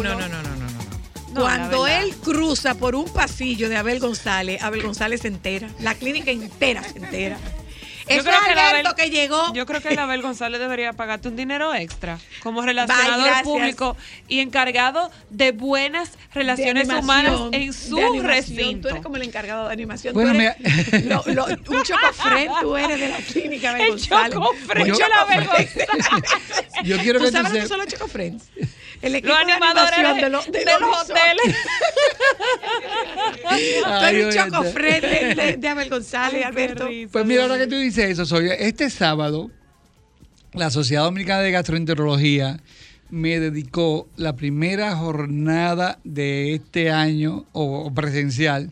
No, no, no, no, no, no, no. Cuando él cruza por un pasillo de Abel González, Abel González se entera, la clínica entera se entera. Yo Eso creo es que la Alberto Abel- que llegó. Yo creo que Abel González debería pagarte un dinero extra como relacionador gracias. público y encargado de buenas de relaciones animación, humanas en de su animación. recinto. Tú eres como el encargado de animación. Bueno, tú eres mira- lo- lo- un chocofren, tú eres de la clínica Abel El González. chocofren Un de Abel chocofren. Yo quiero ¿Tú que tú sabes lo que sepas- son los chocofriends? El equipo Los de animadores animación de, de, los, de de los hoteles. Ay, un óyete. chocofren de, de- de Abel González, Ay, Alberto. risa. Pues mira, ahora que tú dices eso, soy este sábado la Sociedad Dominicana de Gastroenterología me dedicó la primera jornada de este año o, o presencial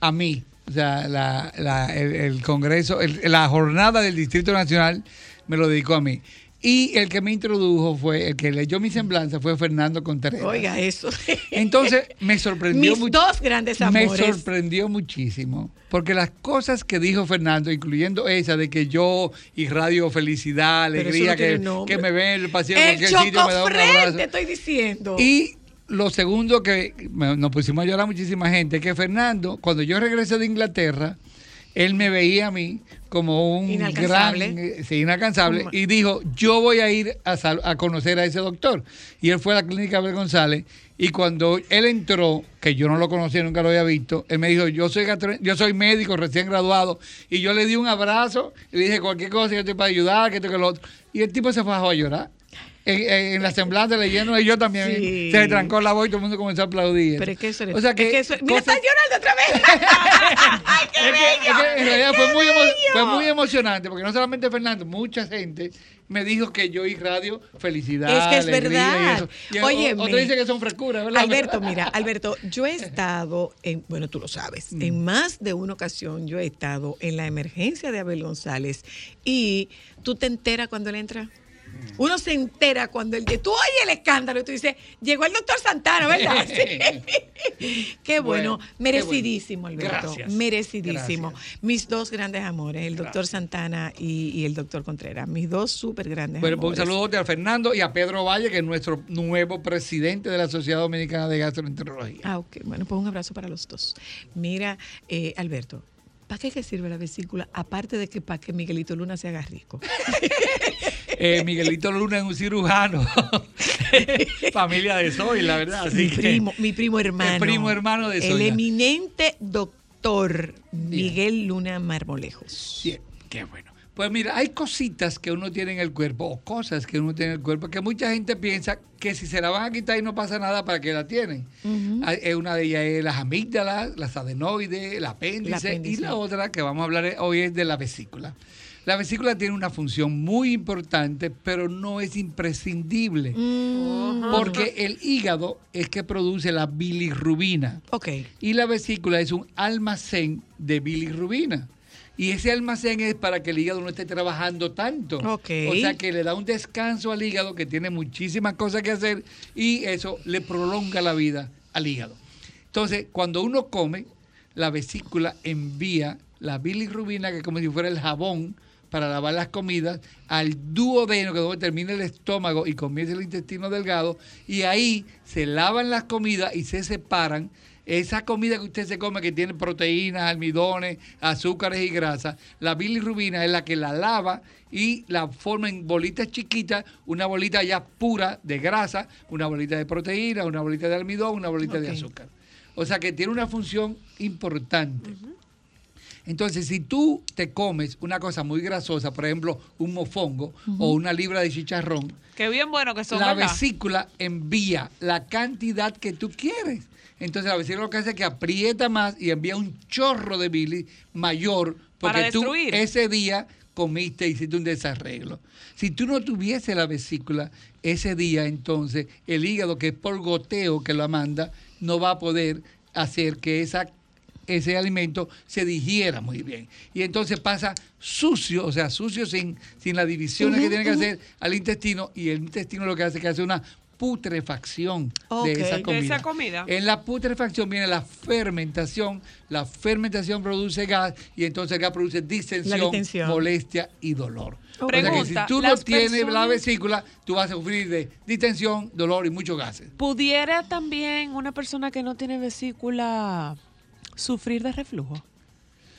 a mí. O sea, la- la- el, el Congreso, el- la jornada del Distrito Nacional me lo dedicó a mí. Y el que me introdujo fue, el que leyó mi semblanza fue Fernando Contreras. Oiga, eso. Entonces me sorprendió mucho. dos grandes Me amores. sorprendió muchísimo, porque las cosas que dijo Fernando, incluyendo esa de que yo irradio felicidad, alegría, no que, que me ven en el El en cualquier sitio, me da un abrazo. estoy diciendo. Y lo segundo que me- nos pusimos a llorar muchísima gente, que Fernando, cuando yo regresé de Inglaterra, él me veía a mí como un Inalcanzable. gran, eh, sí, inalcanzable, y dijo, yo voy a ir a, sal- a conocer a ese doctor. Y él fue a la clínica Abel González, y cuando él entró, que yo no lo conocía, nunca lo había visto, él me dijo, yo soy, yo soy médico recién graduado, y yo le di un abrazo, y le dije, cualquier cosa, yo estoy para ayudar, que esto, que lo otro. Y el tipo se fue a llorar. En, en- la semblanza leyendo, y yo también Sí. se trancó la voz y todo el mundo comenzó a aplaudir. Pero es que eso o sea que, es que eso- Mira, cosas- está llorando otra vez. ¡Ay, qué es que- es bello! que en realidad fue ¡Qué muy, fue muy emocionante, porque no solamente Fernando, mucha gente me dijo que yo y radio, felicidad. Es que es verdad. eso. Y o- Óyeme. otro dice que son frescuras, ¿verdad? Alberto, mira, Alberto, yo he estado en, bueno, tú lo sabes, Mm. en más de una ocasión yo he estado en la emergencia de Abel González y tú te enteras cuando él entra. Uno se entera cuando él, tú oyes el escándalo y tú dices, llegó el doctor Santana, ¿verdad? Sí. Qué bueno, Bueno, qué merecidísimo, bueno. Alberto, Gracias. merecidísimo. Gracias. Mis dos grandes amores, el doctor Santana y, y el doctor Contreras, mis dos súper grandes Bueno, pues un amores. saludo a Fernando y a Pedro Valle, que es nuestro nuevo presidente de la Sociedad Dominicana de Gastroenterología. Ah, ok. Bueno, pues un abrazo para los dos. Mira, eh, Alberto, ¿para qué que sirve la vesícula? Aparte de que para que Miguelito Luna se haga rico. Eh, Miguelito Luna es un cirujano, familia de Soy, la verdad. Así mi, que- primo, mi primo hermano. El primo hermano de El Sonia. eminente doctor Miguel Luna Marmolejos. Bien, qué bueno. Pues mira, hay cositas que uno tiene en el cuerpo, o cosas que uno tiene en el cuerpo, que mucha gente piensa que si se la van a quitar y no pasa nada, ¿para qué la tienen? Eh, Una de ellas es las amígdalas, las adenoides, el apéndice, El apéndice. y la otra que vamos a hablar hoy es de la vesícula. La vesícula tiene una función muy importante, pero no es imprescindible, porque el hígado es que produce la bilirrubina. Ok. Y la vesícula es un almacén de bilirrubina. Y ese almacén es para que el hígado no esté trabajando tanto. O sea que le da un descanso al hígado que tiene muchísimas cosas que hacer y eso le prolonga la vida al hígado. Entonces, cuando uno come, la vesícula envía la bilirrubina, que es como si fuera el jabón para lavar las comidas, al duodeno, que es donde termina el estómago y comienza el intestino delgado, y ahí se lavan las comidas y se separan. Esa comida que usted se come que tiene proteínas, almidones, azúcares y grasas, la bilirrubina es la que la lava y la forma en bolitas chiquitas, una bolita ya pura de grasa, una bolita de proteína, una bolita de almidón, una bolita de azúcar. O sea que tiene una función importante. Entonces, si tú te comes una cosa muy grasosa, por ejemplo, un mofongo o una libra de chicharrón, Qué bien bueno que son, la ¿verdad? vesícula envía la cantidad que tú quieres. Entonces la vesícula lo que hace es que aprieta más y envía un chorro de bilis mayor porque Para tú ese día comiste y hiciste un desarreglo. Si tú no tuviese la vesícula ese día, entonces el hígado que es por goteo que lo manda no va a poder hacer que esa ese alimento se digiera muy bien. Y entonces pasa sucio, o sea, sucio sin, sin las divisiones que tiene que hacer al intestino, y el intestino lo que hace es que hace una putrefacción de esa comida. esa comida. En la putrefacción viene la fermentación, la fermentación produce gas y entonces el gas produce distensión, molestia y dolor. O sea que Pregunta, si tú no tienes la vesícula, tú vas a sufrir de distensión, dolor y muchos gases. ¿Pudiera también una persona que no tiene vesícula sufrir de reflujo?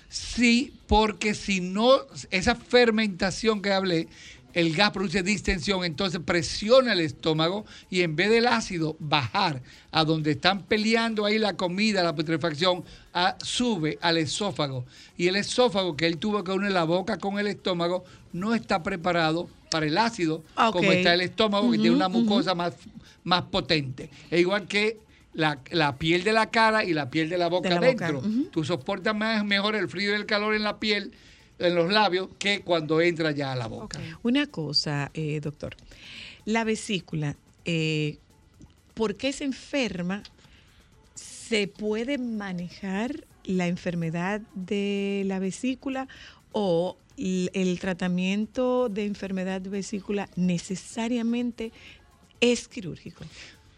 Sí, porque si no, esa fermentación que hablé, el gas produce distensión, entonces presiona el estómago y en vez del ácido bajar a donde están peleando ahí la comida, la putrefacción, a- sube al esófago. Y el esófago que él tuvo que unir la boca con el estómago no está preparado para el ácido, como está el estómago, que tiene una mucosa más, más potente. Es igual que la, la piel de la cara y la piel de la boca la boca, adentro. ujú. Tú soportas más, mejor el frío y el calor en la piel, en los labios, que cuando entra ya a la boca. Una cosa, eh, doctor. La vesícula, eh, ¿por qué se enferma? ¿Se puede manejar la enfermedad de la vesícula o el tratamiento de enfermedad de vesícula necesariamente es quirúrgico.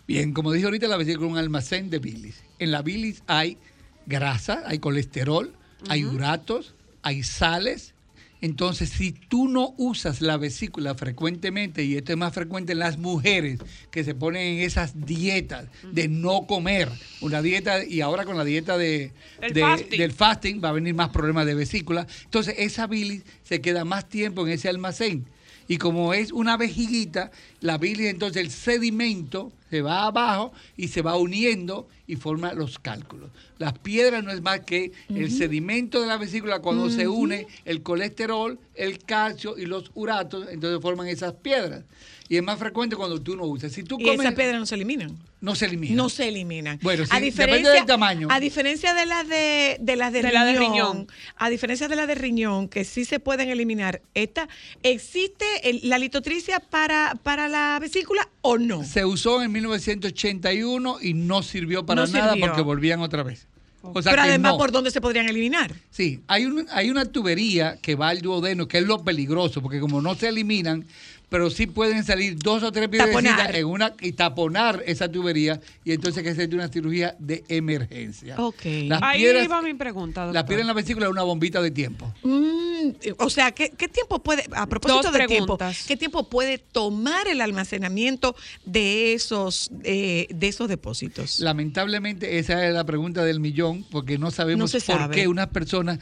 Bien, como dije ahorita, la vesícula es un almacén de bilis. En la bilis hay grasa, hay colesterol, hay uratos, hay sales. Entonces, si tú no usas la vesícula frecuentemente, y esto es más frecuente en las mujeres que se ponen en esas dietas de no comer, una dieta, y ahora con la dieta de, de- fasting. del fasting va a venir más problemas de vesícula. Entonces, esa bilis se queda más tiempo en ese almacén. Y como es una vejiguita, la bilis, entonces el sedimento se va abajo y se va uniendo y forma los cálculos. Las piedras no es más que el sedimento de la vesícula cuando se une el colesterol, el calcio y los uratos, entonces forman esas piedras. Y es más frecuente cuando tú no usas. Si tú Y comes, esas piedras no se eliminan. no se elimina. No se eliminan. Bueno, sí, a depende diferencia, del tamaño. A diferencia de las de, de las de, De la de riñón, a diferencia de las de riñón, que sí se pueden eliminar, esta, ¿existe el- la litotricia para, para la vesícula o no? Se usó en 1981 y no sirvió para No nada sirvió. porque volvían otra vez. O sea Pero además, no. ¿por dónde se podrían eliminar? Sí, hay, un- hay una tubería que va al duodeno, que es lo peligroso, porque como no se eliminan, pero sí pueden salir dos o tres piedrecitas en una y taponar esa tubería y entonces que se una cirugía de emergencia. Ok. Las Ahí piedras, va mi pregunta, la doctor. piedra en la vesícula es una bombita de tiempo. Mm, o sea, ¿qué, qué tiempo puede, a propósito Dos de tiempo, preguntas. qué tiempo puede tomar el almacenamiento de esos, eh, de esos depósitos? Lamentablemente esa es la pregunta del millón, porque no sabemos No por sabe. qué unas personas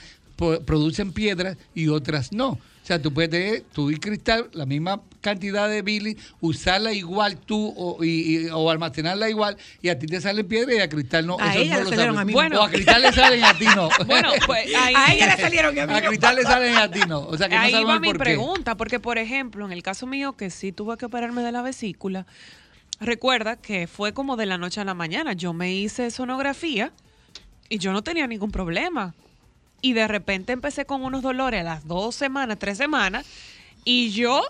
producen piedras y otras no. O sea, tú puedes tener tu y cristal, la misma cantidad de bilis, usarla igual tú o, y- y- o almacenarla igual, y a ti te salen piedras y a cristal no. A Eso ella no le lo salieron a mí no. Bueno. O a cristal le salen a ti no. Bueno, pues ahí, A ella le salieron y a mí a no. cristal le salen a ti no. O sea, que no ahí va mi por pregunta, porque por ejemplo, en el caso mío que sí tuve que operarme de la vesícula, recuerda que fue como de la noche a la mañana. Yo me hice sonografía y yo no tenía ningún problema. Y de repente empecé con unos dolores a las dos semanas, tres semanas, y yo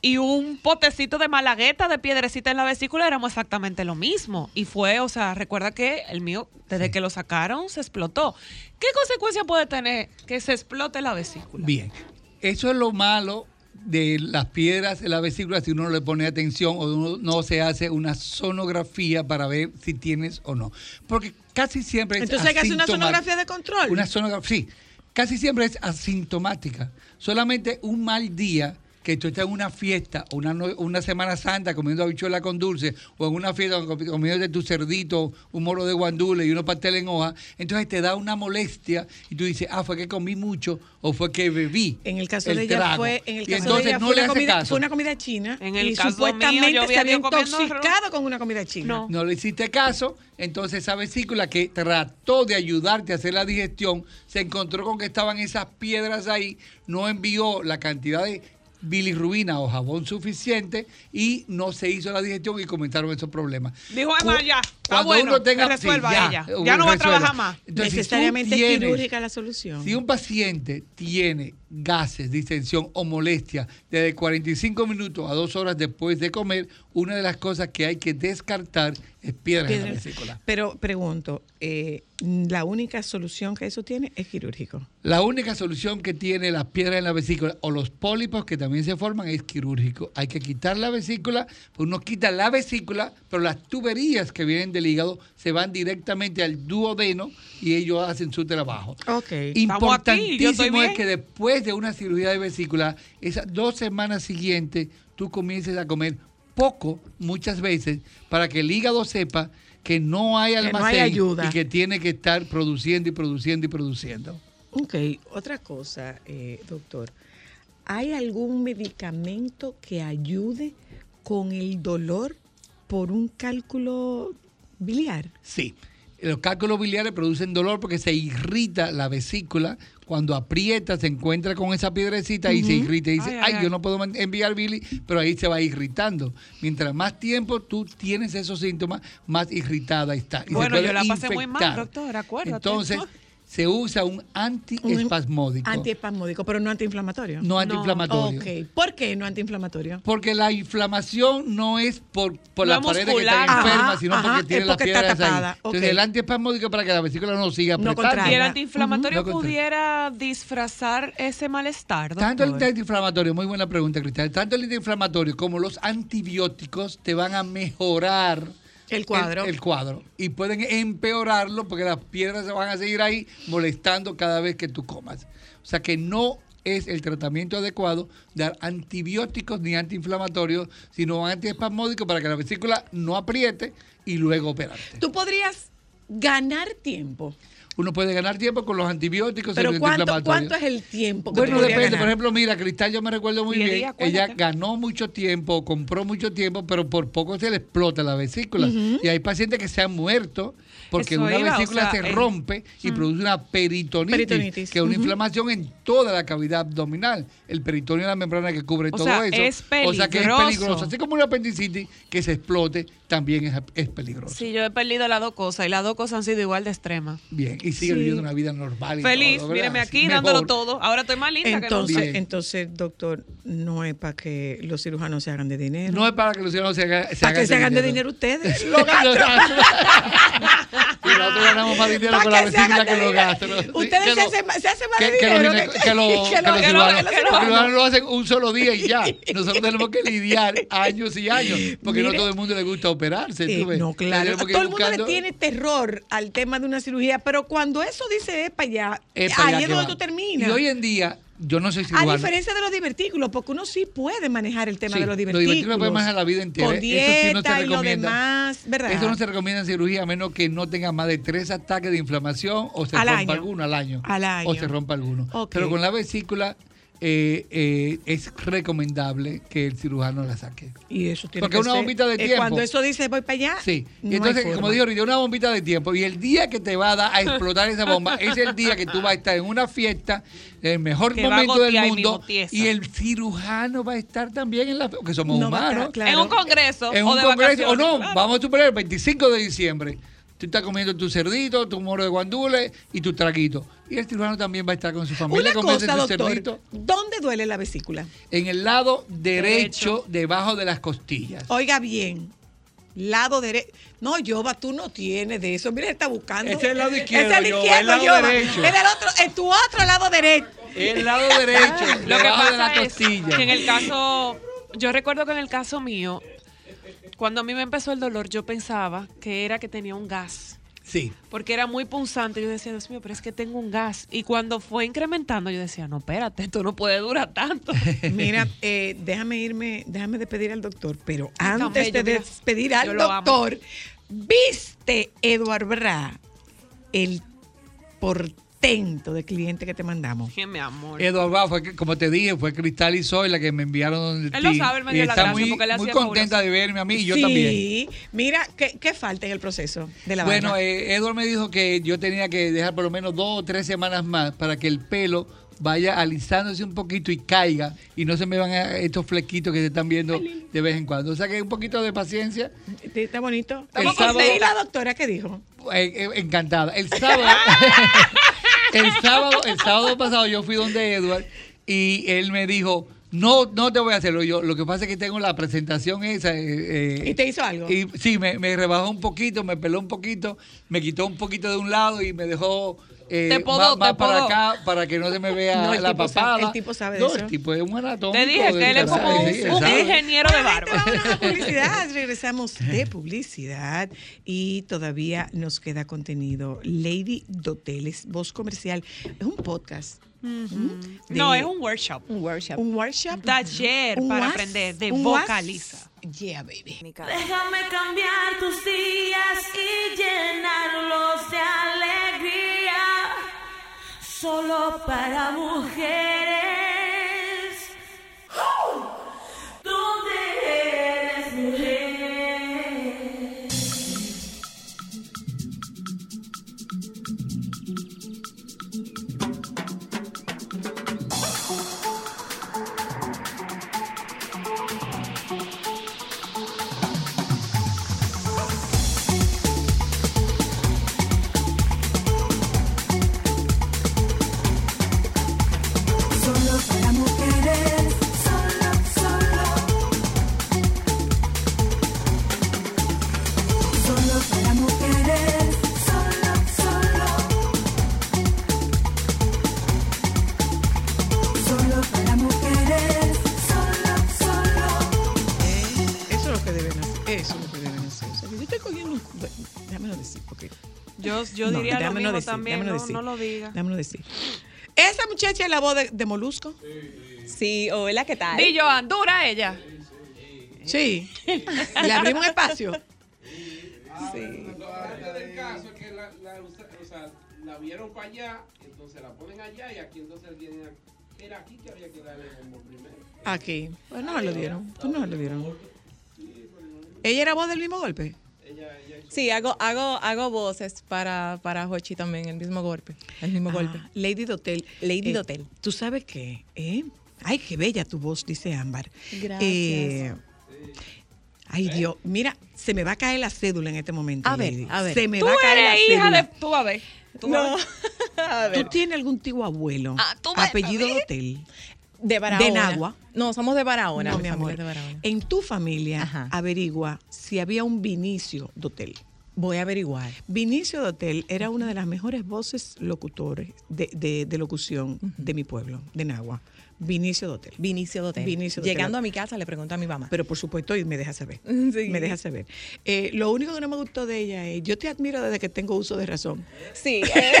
y un potecito de malagueta de piedrecita en la vesícula éramos exactamente lo mismo. Y fue, o sea, recuerda que el mío, desde que lo sacaron, se explotó. ¿Qué consecuencia puede tener que se explote la vesícula? Bien, eso es lo malo de las piedras en la vesícula si uno no le pone atención o uno no se hace una sonografía para ver si tienes o no. Porque casi siempre es Entonces hay que hacer una sonografía de control. Una sonografía, sí. Casi siempre es asintomática. Solamente un mal día que tú estás en una fiesta, o una, una Semana Santa comiendo habichuela con dulce, o en una fiesta comi- comiendo de tu cerdito, un moro de guandule y unos pasteles en hoja, entonces te da una molestia y tú dices, ah, fue que comí mucho o fue que bebí. En el caso de ella trago. fue, en el Y caso entonces de ella no fue, le una comida, caso. fue una comida china En el y caso supuestamente mío, yo se había intoxicado con una comida china. No. No le hiciste caso, entonces esa vesícula que trató de ayudarte a hacer la digestión, se encontró con que estaban esas piedras ahí, no envió la cantidad de bilirrubina o jabón suficiente y no se hizo la digestión y comenzaron esos problemas. Dijo, además, ya, está bueno, uno tenga- que resuelva sí, ella. Ya no va a trabajar más. Entonces, si tú Necesariamente es tienes- quirúrgica la solución. si un paciente tiene gases, distensión o molestia desde 45 minutos a dos horas después de comer, una de las cosas que hay que descartar es piedras en la Piedra- vesícula. Pero pregunto, eh, la única solución que eso tiene es quirúrgico. La única solución que tiene las piedras en la vesícula o los pólipos que también se forman es quirúrgico. Hay que quitar la vesícula, pues uno quita la vesícula, pero las tuberías que vienen del hígado se van directamente al duodeno y ellos hacen su trabajo. Ok. Importantísimo es que después de una cirugía de vesícula, esas dos semanas siguientes, tú comiences a comer poco, muchas veces, para que el hígado sepa que no hay no hay almacén ayuda. y que tiene que estar produciendo y produciendo y produciendo. Ok, otra cosa, eh, doctor. ¿Hay algún medicamento que ayude con el dolor por un cálculo biliar? Sí. Los cálculos biliares producen dolor porque se irrita la vesícula. Cuando aprieta, se encuentra con esa piedrecita y se irrita. Y dice, Ay, ay, ay, ay. yo no puedo enviar bili, pero ahí se va irritando. Mientras más tiempo tú tienes esos síntomas, más irritada está. Y Bueno, yo la pasé muy mal, doctor, acuérdate. Entonces, se usa un antiespasmódico, Antiespasmódico, pero no antiinflamatorio. no antiinflamatorio. Ok. ¿Por qué no antiinflamatorio? Porque la inflamación no es por, por No la pared que está enferma, Ajá, sino ajá, porque tiene porque está piedras ahí. Entonces ok. el antiespasmódico es para que la vesícula no siga No apretando. contraiga. ¿Y el antiinflamatorio No contra- pudiera disfrazar ese malestar? Tanto el doctor? antiinflamatorio, muy buena pregunta, Cristal. Tanto el antiinflamatorio como los antibióticos te van a mejorar El cuadro. El, el cuadro. Y pueden empeorarlo porque las piedras se van a seguir ahí molestando cada vez que tú comas. O sea que no es el tratamiento adecuado dar antibióticos ni antiinflamatorios, sino antiespasmódicos para que la vesícula no apriete y luego operarte. Tú podrías ganar tiempo. Uno puede ganar tiempo con los antibióticos Pero ¿cuánto. ¿cuánto es el tiempo que Bueno, depende. ganar? Por ejemplo, mira, Cristal, yo me recuerdo muy bien. ella ganó mucho tiempo, compró mucho tiempo, pero por poco se le explota la vesícula. Y hay pacientes que se han muerto porque Eso una iba, o vesícula sea, se eh, rompe y produce una peritonitis, Peritonitis. que es una inflamación en toda la cavidad abdominal. El peritoneo es la membrana que cubre O todo sea, eso. es O sea que es peligroso. peligroso. Así como una apendicitis que se explote, también es, es peligroso. Sí, yo he perdido las dos cosas y las dos cosas han sido igual de extremas. Bien, y sigue Sí. viviendo una vida normal. y Feliz, todo, míreme Sí, aquí mejor. dándolo todo. Ahora estoy más linda Entonces, entonces, doctor, no es para que los cirujanos se hagan de dinero. No es para que los ciudadanos se, haga- se para que hagan se hagan de dinero ustedes. Los gastros. Y nosotros ganamos más dinero con la vesícula hagan que los dinero. gastos. Ustedes se hacen más- se hacen más que- de dinero que- los- ciudadanos lo hacen un solo día y ya. Nosotros tenemos que lidiar años y años, porque no todo el mundo le gusta operarse. Eh, no, claro. Todo el mundo le tiene terror al tema de una cirugía, pero cuando eso dice allá, Es para ahí es donde va. tú terminas. Y hoy en día, yo no soy a cirujano. diferencia de los divertículos, porque uno sí puede manejar el tema Sí, de los los divertículos. divertículos pueden manejar la vida entera. Con Eso sí dieta no se y lo demás, ¿verdad? Eso no se recomienda en cirugía a menos que no tenga más de tres ataques de inflamación o se Al rompa año. alguno al año. Al año. O se rompa alguno. Pero con la vesícula eh, eh, es recomendable que el cirujano la saque. Y eso tiene Porque que una ser- bombita de eh, tiempo. Cuando eso dice voy para allá, Sí. no Y hay entonces, como dijo ahorita, una bombita de tiempo. Y el día que te va a dar a explotar esa bomba es el día que tú vas a estar en una fiesta, el mejor Que momento del y mundo. Y el cirujano va a estar también en la porque somos No estar, humanos. claro. En un congreso en o un de congreso, o no, claro. vamos a suponer el 25 de diciembre. Tú estás comiendo tu cerdito, tu moro de guandule y tu traguito. Y el cirujano también va a estar con su familia comiendo su cerdito. ¿dónde duele la vesícula? En el lado derecho, Derecho. debajo de las costillas. Oiga bien, lado derecho. No, Yoba, tú no tienes de eso. Mira, está buscando. Ese es el lado izquierdo, es el Yoba, izquierdo, el lado Yoba. derecho. Es el otro, es tu otro lado derecho. El lado derecho, Lo que debajo de la pasa es costilla. que en el caso, yo recuerdo que en el caso mío, cuando a mí me empezó el dolor, yo pensaba que era que tenía un gas. Sí. Porque era muy punzante. Yo decía, Dios mío, pero es que tengo un gas. Y cuando fue incrementando, yo decía, no, espérate, esto no puede durar tanto. Mira, eh, déjame irme, déjame despedir al doctor, pero antes de despedir al doctor, ¿viste, Eduard Bra, el de cliente que te mandamos? Que mi amor. Eduardo fue, que- como te dije, fue Cristal y Soy la que me enviaron donde Él lo sabe, él me y dio la está gracia muy, porque él muy contenta fabuloso. de verme a mí y yo sí, también. mira, ¿qué, qué falta en el proceso de la Bueno, eh, Edward me dijo que yo tenía que dejar por lo menos dos o tres semanas más para que el pelo vaya alisándose un poquito y caiga y no se me van a estos flequitos que se están viendo de vez en cuando. O sea que un poquito de paciencia. ¿Está bonito? Estamos sábado- con- ¿Y la doctora qué dijo? Eh, eh, encantada. El sábado, el sábado, el sábado pasado yo fui donde Edward y él me dijo, no, no te voy a hacerlo yo. Lo que pasa es que tengo la presentación esa. eh, eh, ¿Y te hizo algo? y sí, me, me rebajó un poquito, me peló un poquito, me quitó un poquito de un lado y me dejó eh, Te podó, más, te para acá para que no se me vea No, el la tipo sabe- papada. el tipo sabe de no, eso. el tipo es un anatómico. Te dije que él es como un, un ingeniero de barba. Publicidad. Regresamos de publicidad y todavía nos queda contenido. Lady Doteles, voz comercial. Es un podcast. No, De- es un workshop. Un workshop. Un workshop. Taller Un para was- aprender de un was- vocaliza. Yeah, baby. Déjame cambiar tus días y llenarlos de alegría. Solo para mujeres. ¿Dónde Yo, yo No, diría lo mismo decir, también, no, decir. no lo diga. Déjamelo decir. ¿Esa muchacha es la voz de, de Molusco? Sí, hola, ¿qué tal? Di Joan, dura ella. Sí. ¿Le abrimos espacio? Parte del caso es que la, la, o sea, la vieron para allá, entonces la ponen allá y aquí entonces vienen a- Era aquí que había que darle como primero. Aquí. Pues no me lo dieron. Pues no me lo dieron. ¿Ella era voz del mismo golpe? Sí, hago, hago, hago voces para, para Jochi también, el mismo golpe. El mismo golpe. Ah, Lady Dotel. Lady Eh, Dotel. ¿Tú sabes qué? ¿Eh? Ay, qué bella tu voz, dice Ámbar. Gracias. Eh, ay, Dios. Mira, se me va a caer la cédula en este momento. A ver, Lady. a ver. Se me Tú va a caer la eres hija cédula. de... Tú vas a ver. Tú a No. ver. A ver. ¿Tú tienes algún tío abuelo? Ah, tú apellido a ver. De Barahona. De Nagua. No, somos de Barahona. No, mi amor. es de Barahona. En tu familia, Ajá. averigua si había un Vinicio Dotel. Voy a averiguar. Vinicio Dotel era una de las mejores voces locutores de, de- de locución de mi pueblo, de Nagua. Vinicio Dotel. Vinicio Dotel. Vinicio Dotel. Llegando a mi casa le pregunto a mi mamá. Pero por supuesto, y me deja saber. Sí. Me deja saber. Eh, lo único que no me gustó de ella es, yo te admiro desde que tengo uso de razón. Sí. eh,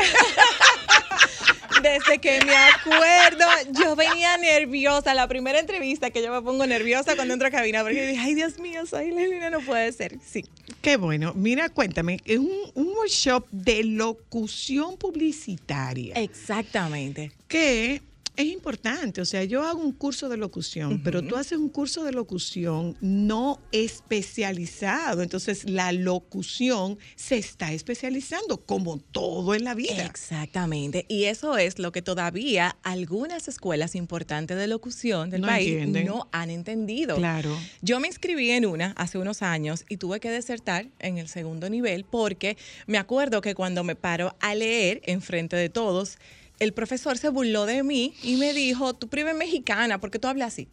Desde que me acuerdo, yo venía nerviosa. La primera entrevista que yo me pongo nerviosa cuando entro a cabina, porque dije, ay Dios mío, soy Lelina, no puede ser. Sí. Qué bueno. Mira, cuéntame, es un, un workshop de locución publicitaria. Exactamente. que es importante. O sea, yo hago un curso de locución, pero tú haces un curso de locución no especializado. Entonces, la locución se está especializando como todo en la vida. Exactamente. Y eso es lo que todavía algunas escuelas importantes de locución del No país entienden. no han entendido. Claro. Yo me inscribí en una hace unos años y tuve que desertar en el segundo nivel porque me acuerdo que cuando me paro a leer en frente de todos, el profesor se burló de mí y me dijo, tú prives mexicana, ¿por qué tú hablas así?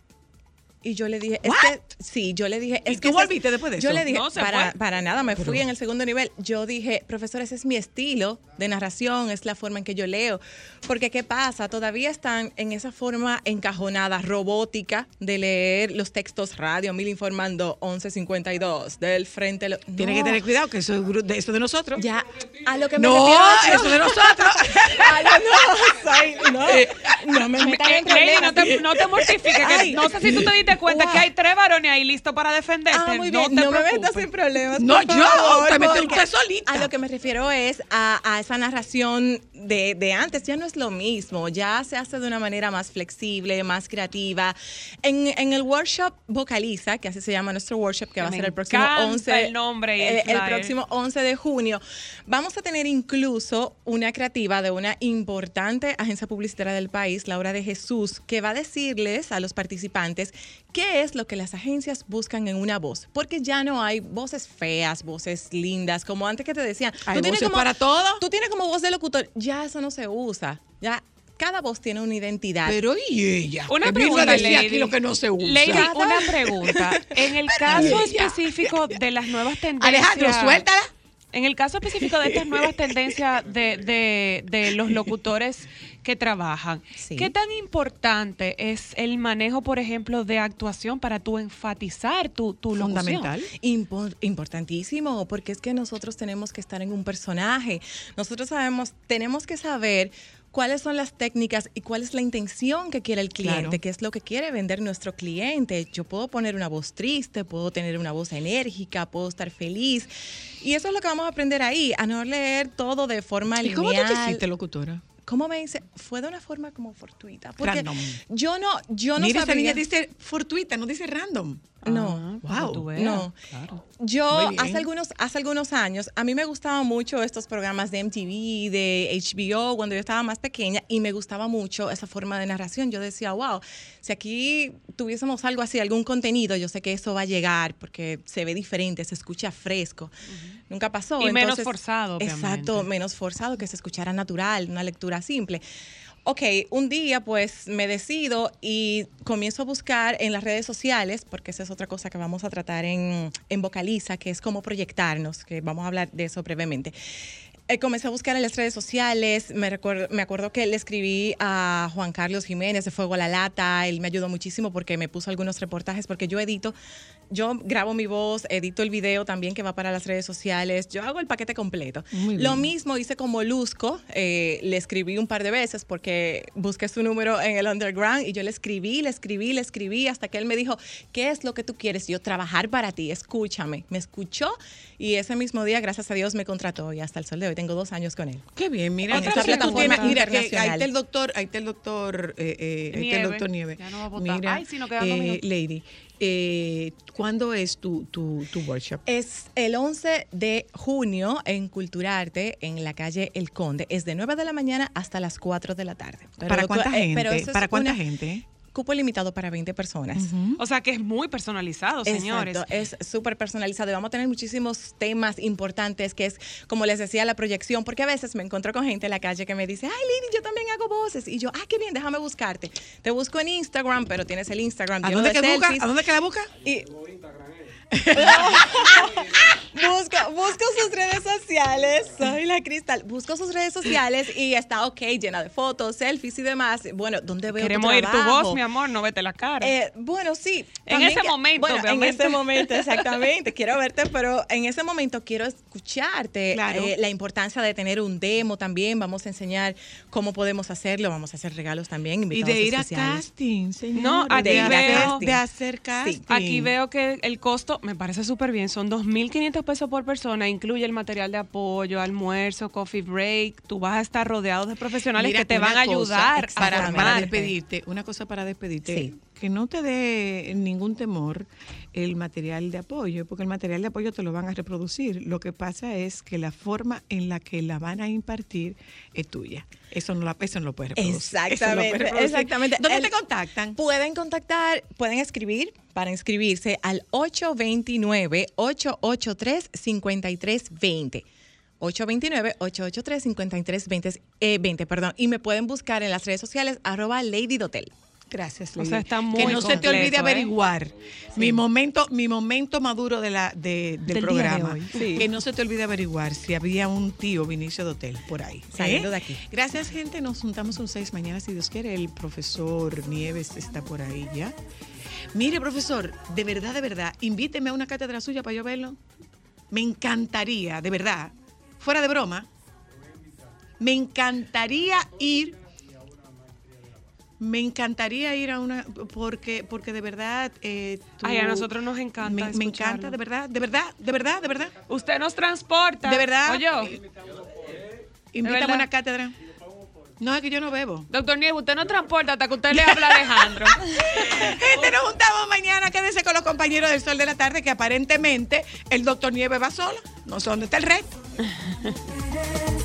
Y yo le dije, es que, sí, yo le dije, ¿Y es tú que es- volviste después de Yo eso? le dije, No, se para, fue. para nada, me fui en el segundo nivel. Yo dije, profesor, ese es mi estilo de narración, es la forma en que yo leo. Porque, ¿qué pasa? Todavía están en esa forma encajonada, robótica, de leer los textos radio, mil informando 1152, del frente. lo- Tiene No, que tener cuidado, que eso es de, eso de nosotros. Ya, a lo que me No, refiero. eso de nosotros. A lo- no, soy- no, no me metan Eh, en Lady, no problemas. te, no te mortifiques. no sé si tú te diste cuenta Wow. que hay tres varones ahí listos para defenderte. Ah, muy no bien. te No me metas en problemas. No, yo, te metes usted solita. A lo que me refiero es a, a esa narración de, de antes. Ya no es lo mismo. Ya se hace de una manera más flexible, más creativa. En, en el workshop Vocaliza, que así se llama nuestro workshop, que va a ser el próximo encanta 11. el nombre eh, el próximo 11 de junio. Vamos a tener incluso una creativa de una importante agencia publicitaria del país, Laura de Jesús, que va a decirles a los participantes qué es lo que las agencias buscan en una voz. Porque ya no hay voces feas, voces lindas, como antes que te decían. Hay tú tienes voces como- para todo. Tú tienes como voz de locutor. Ya eso no se usa. Ya cada voz tiene una identidad. Pero ¿y ella? Una Que vino a pregunta, decir Lady. aquí lo que no se usa. Lady, Cada- una pregunta. En el caso específico de las nuevas tendencias. Alejandro, suéltala. En el caso específico de estas nuevas tendencias de, de- de los locutores que trabajan, Sí. ¿qué tan importante es el manejo, por ejemplo, de actuación para tú enfatizar tu, tu locución? Fundamental. Impor- importantísimo, porque es que nosotros tenemos que estar en un personaje. Nosotros sabemos, tenemos que saber cuáles son las técnicas y cuál es la intención que quiere el cliente, Claro. qué es lo que quiere vender nuestro cliente. Yo puedo poner una voz triste, puedo tener una voz enérgica, puedo estar feliz. Y eso es lo que vamos a aprender ahí, a no leer todo de forma ¿Y cómo te lineal. hiciste locutora? ¿Cómo me dice? Fue de una forma como fortuita. Porque Random. yo no, yo no Mira, sabía. niña dice fortuita, no dice random. No. Ah, Wow. wow. No. Claro. Yo hace algunos, hace algunos años, a mí me gustaban mucho estos programas de MTV, de HBO, cuando yo estaba más pequeña, y me gustaba mucho esa forma de narración. Yo decía, wow, si aquí tuviésemos algo así, algún contenido, yo sé que eso va a llegar porque se ve diferente, se escucha fresco. Nunca pasó. Y menos forzado, Exacto, obviamente. menos forzado, que se escuchara natural, una lectura simple. Ok, un día pues me decido y comienzo a buscar en las redes sociales, porque esa es otra cosa que vamos a tratar en, en Vocaliza, que es cómo proyectarnos, que vamos a hablar de eso brevemente. Eh, comencé a buscar en las redes sociales. Me, recuerdo, me acuerdo que le escribí a Juan Carlos Jiménez de Fuego a la Lata. Él me ayudó muchísimo porque me puso algunos reportajes, porque yo edito, yo grabo mi voz, edito el video también que va para las redes sociales. Yo hago el paquete completo. Lo mismo hice con Molusco. eh, le escribí un par de veces porque busqué su número en el underground y yo le escribí, le escribí, le escribí hasta que él me dijo, ¿qué es lo que tú quieres? Yo, trabajar para ti, escúchame. Me escuchó y ese mismo día, gracias a Dios, me contrató y hasta el sol de hoy tengo dos años con él. Qué bien, mira, Otra esta plataforma plataforma mira, que ahí está el doctor, ahí está el doctor, eh, eh, ahí está el Nieve. doctor Nieve. Ya no va a votar. Mira, Ay, quedan dos eh. Lady, eh, ¿cuándo es tu, tu, tu workshop? Es el 11 de junio en Culturarte, en la calle El Conde. Es de 9 de la mañana hasta las 4 de la tarde. Pero, ¿Para cuánta eh, gente? pero ¿Para cuánta una- gente? Cupo limitado para 20 personas. O sea que es muy personalizado, señores. Exacto, es súper personalizado y vamos a tener muchísimos temas importantes que es, como les decía, la proyección, porque a veces me encuentro con gente en la calle que me dice, ay Lili, yo también hago voces, y yo, ah, qué bien, déjame buscarte. Te busco en Instagram, pero tienes el Instagram ¿A dónde de que busca? ¿A dónde que la busca? Y busco, busco sus redes sociales, soy la Cristal, busco sus redes sociales y está ok, llena de fotos, selfies y demás. Bueno, ¿dónde veo Queremos tu oír tu voz, mi amor, no vete la cara. Eh, bueno, sí. En ese momento, Bueno, en ese momento, exactamente. quiero verte, pero en ese momento quiero escucharte. Claro. eh, la importancia de tener un demo también. Vamos a enseñar cómo podemos hacerlo. Vamos a hacer regalos también. Y invitados de ir a casting, señor. No, aquí de, veo- hacer, de hacer casting. Aquí veo que el costo me parece súper bien. Son 2.500 pesos por persona. Incluye el material de apoyo, almuerzo, coffee break. Tú vas a estar rodeado de profesionales Mira, que te van a ayudar a para, para formarte. despedirte. Una cosa para despedirte. Sí. Que no te dé ningún temor el material de apoyo, porque el material de apoyo te lo van a reproducir. Lo que pasa es que la forma en la que la van a impartir es tuya. Eso no, la, eso no lo puedes reproducir. No Exactamente, reproducir. exactamente. ¿Dónde El- te contactan? Pueden contactar, pueden escribir para inscribirse al 829-883-5320. 829-883-5320, eh, 20, perdón. Y me pueden buscar en las redes sociales arroba Lady Dotel. Gracias, O Lady. sea, está Que muy no se te olvide ¿eh? averiguar. Mi momento, mi momento maduro de la, de- del, Del día de programa. Sí. Que no se te olvide averiguar si había un tío Vinicio de Hotel por ahí. ¿eh? Saliendo de aquí. Gracias, gente. Nos juntamos un seis mañana, si Dios quiere. El profesor Nieves está por ahí ya. Mire, profesor, de verdad, de verdad, invíteme a una cátedra suya para yo verlo. Me encantaría, de verdad, fuera de broma, me encantaría ir. Me encantaría ir a una, porque, porque de verdad. eh, tú- Ay, a nosotros nos encanta Me, me encanta, de verdad, de verdad, de verdad, de verdad. Usted nos transporta. De verdad. Oye, Invítame verdad? a una cátedra. No, es que yo no bebo. doctor Nieves, usted nos transporta hasta que usted le habla a Alejandro. Gente, nos juntamos mañana. Quédese con los compañeros del Sol de la Tarde, que aparentemente el doctor Nieve va solo. No sé dónde está el resto.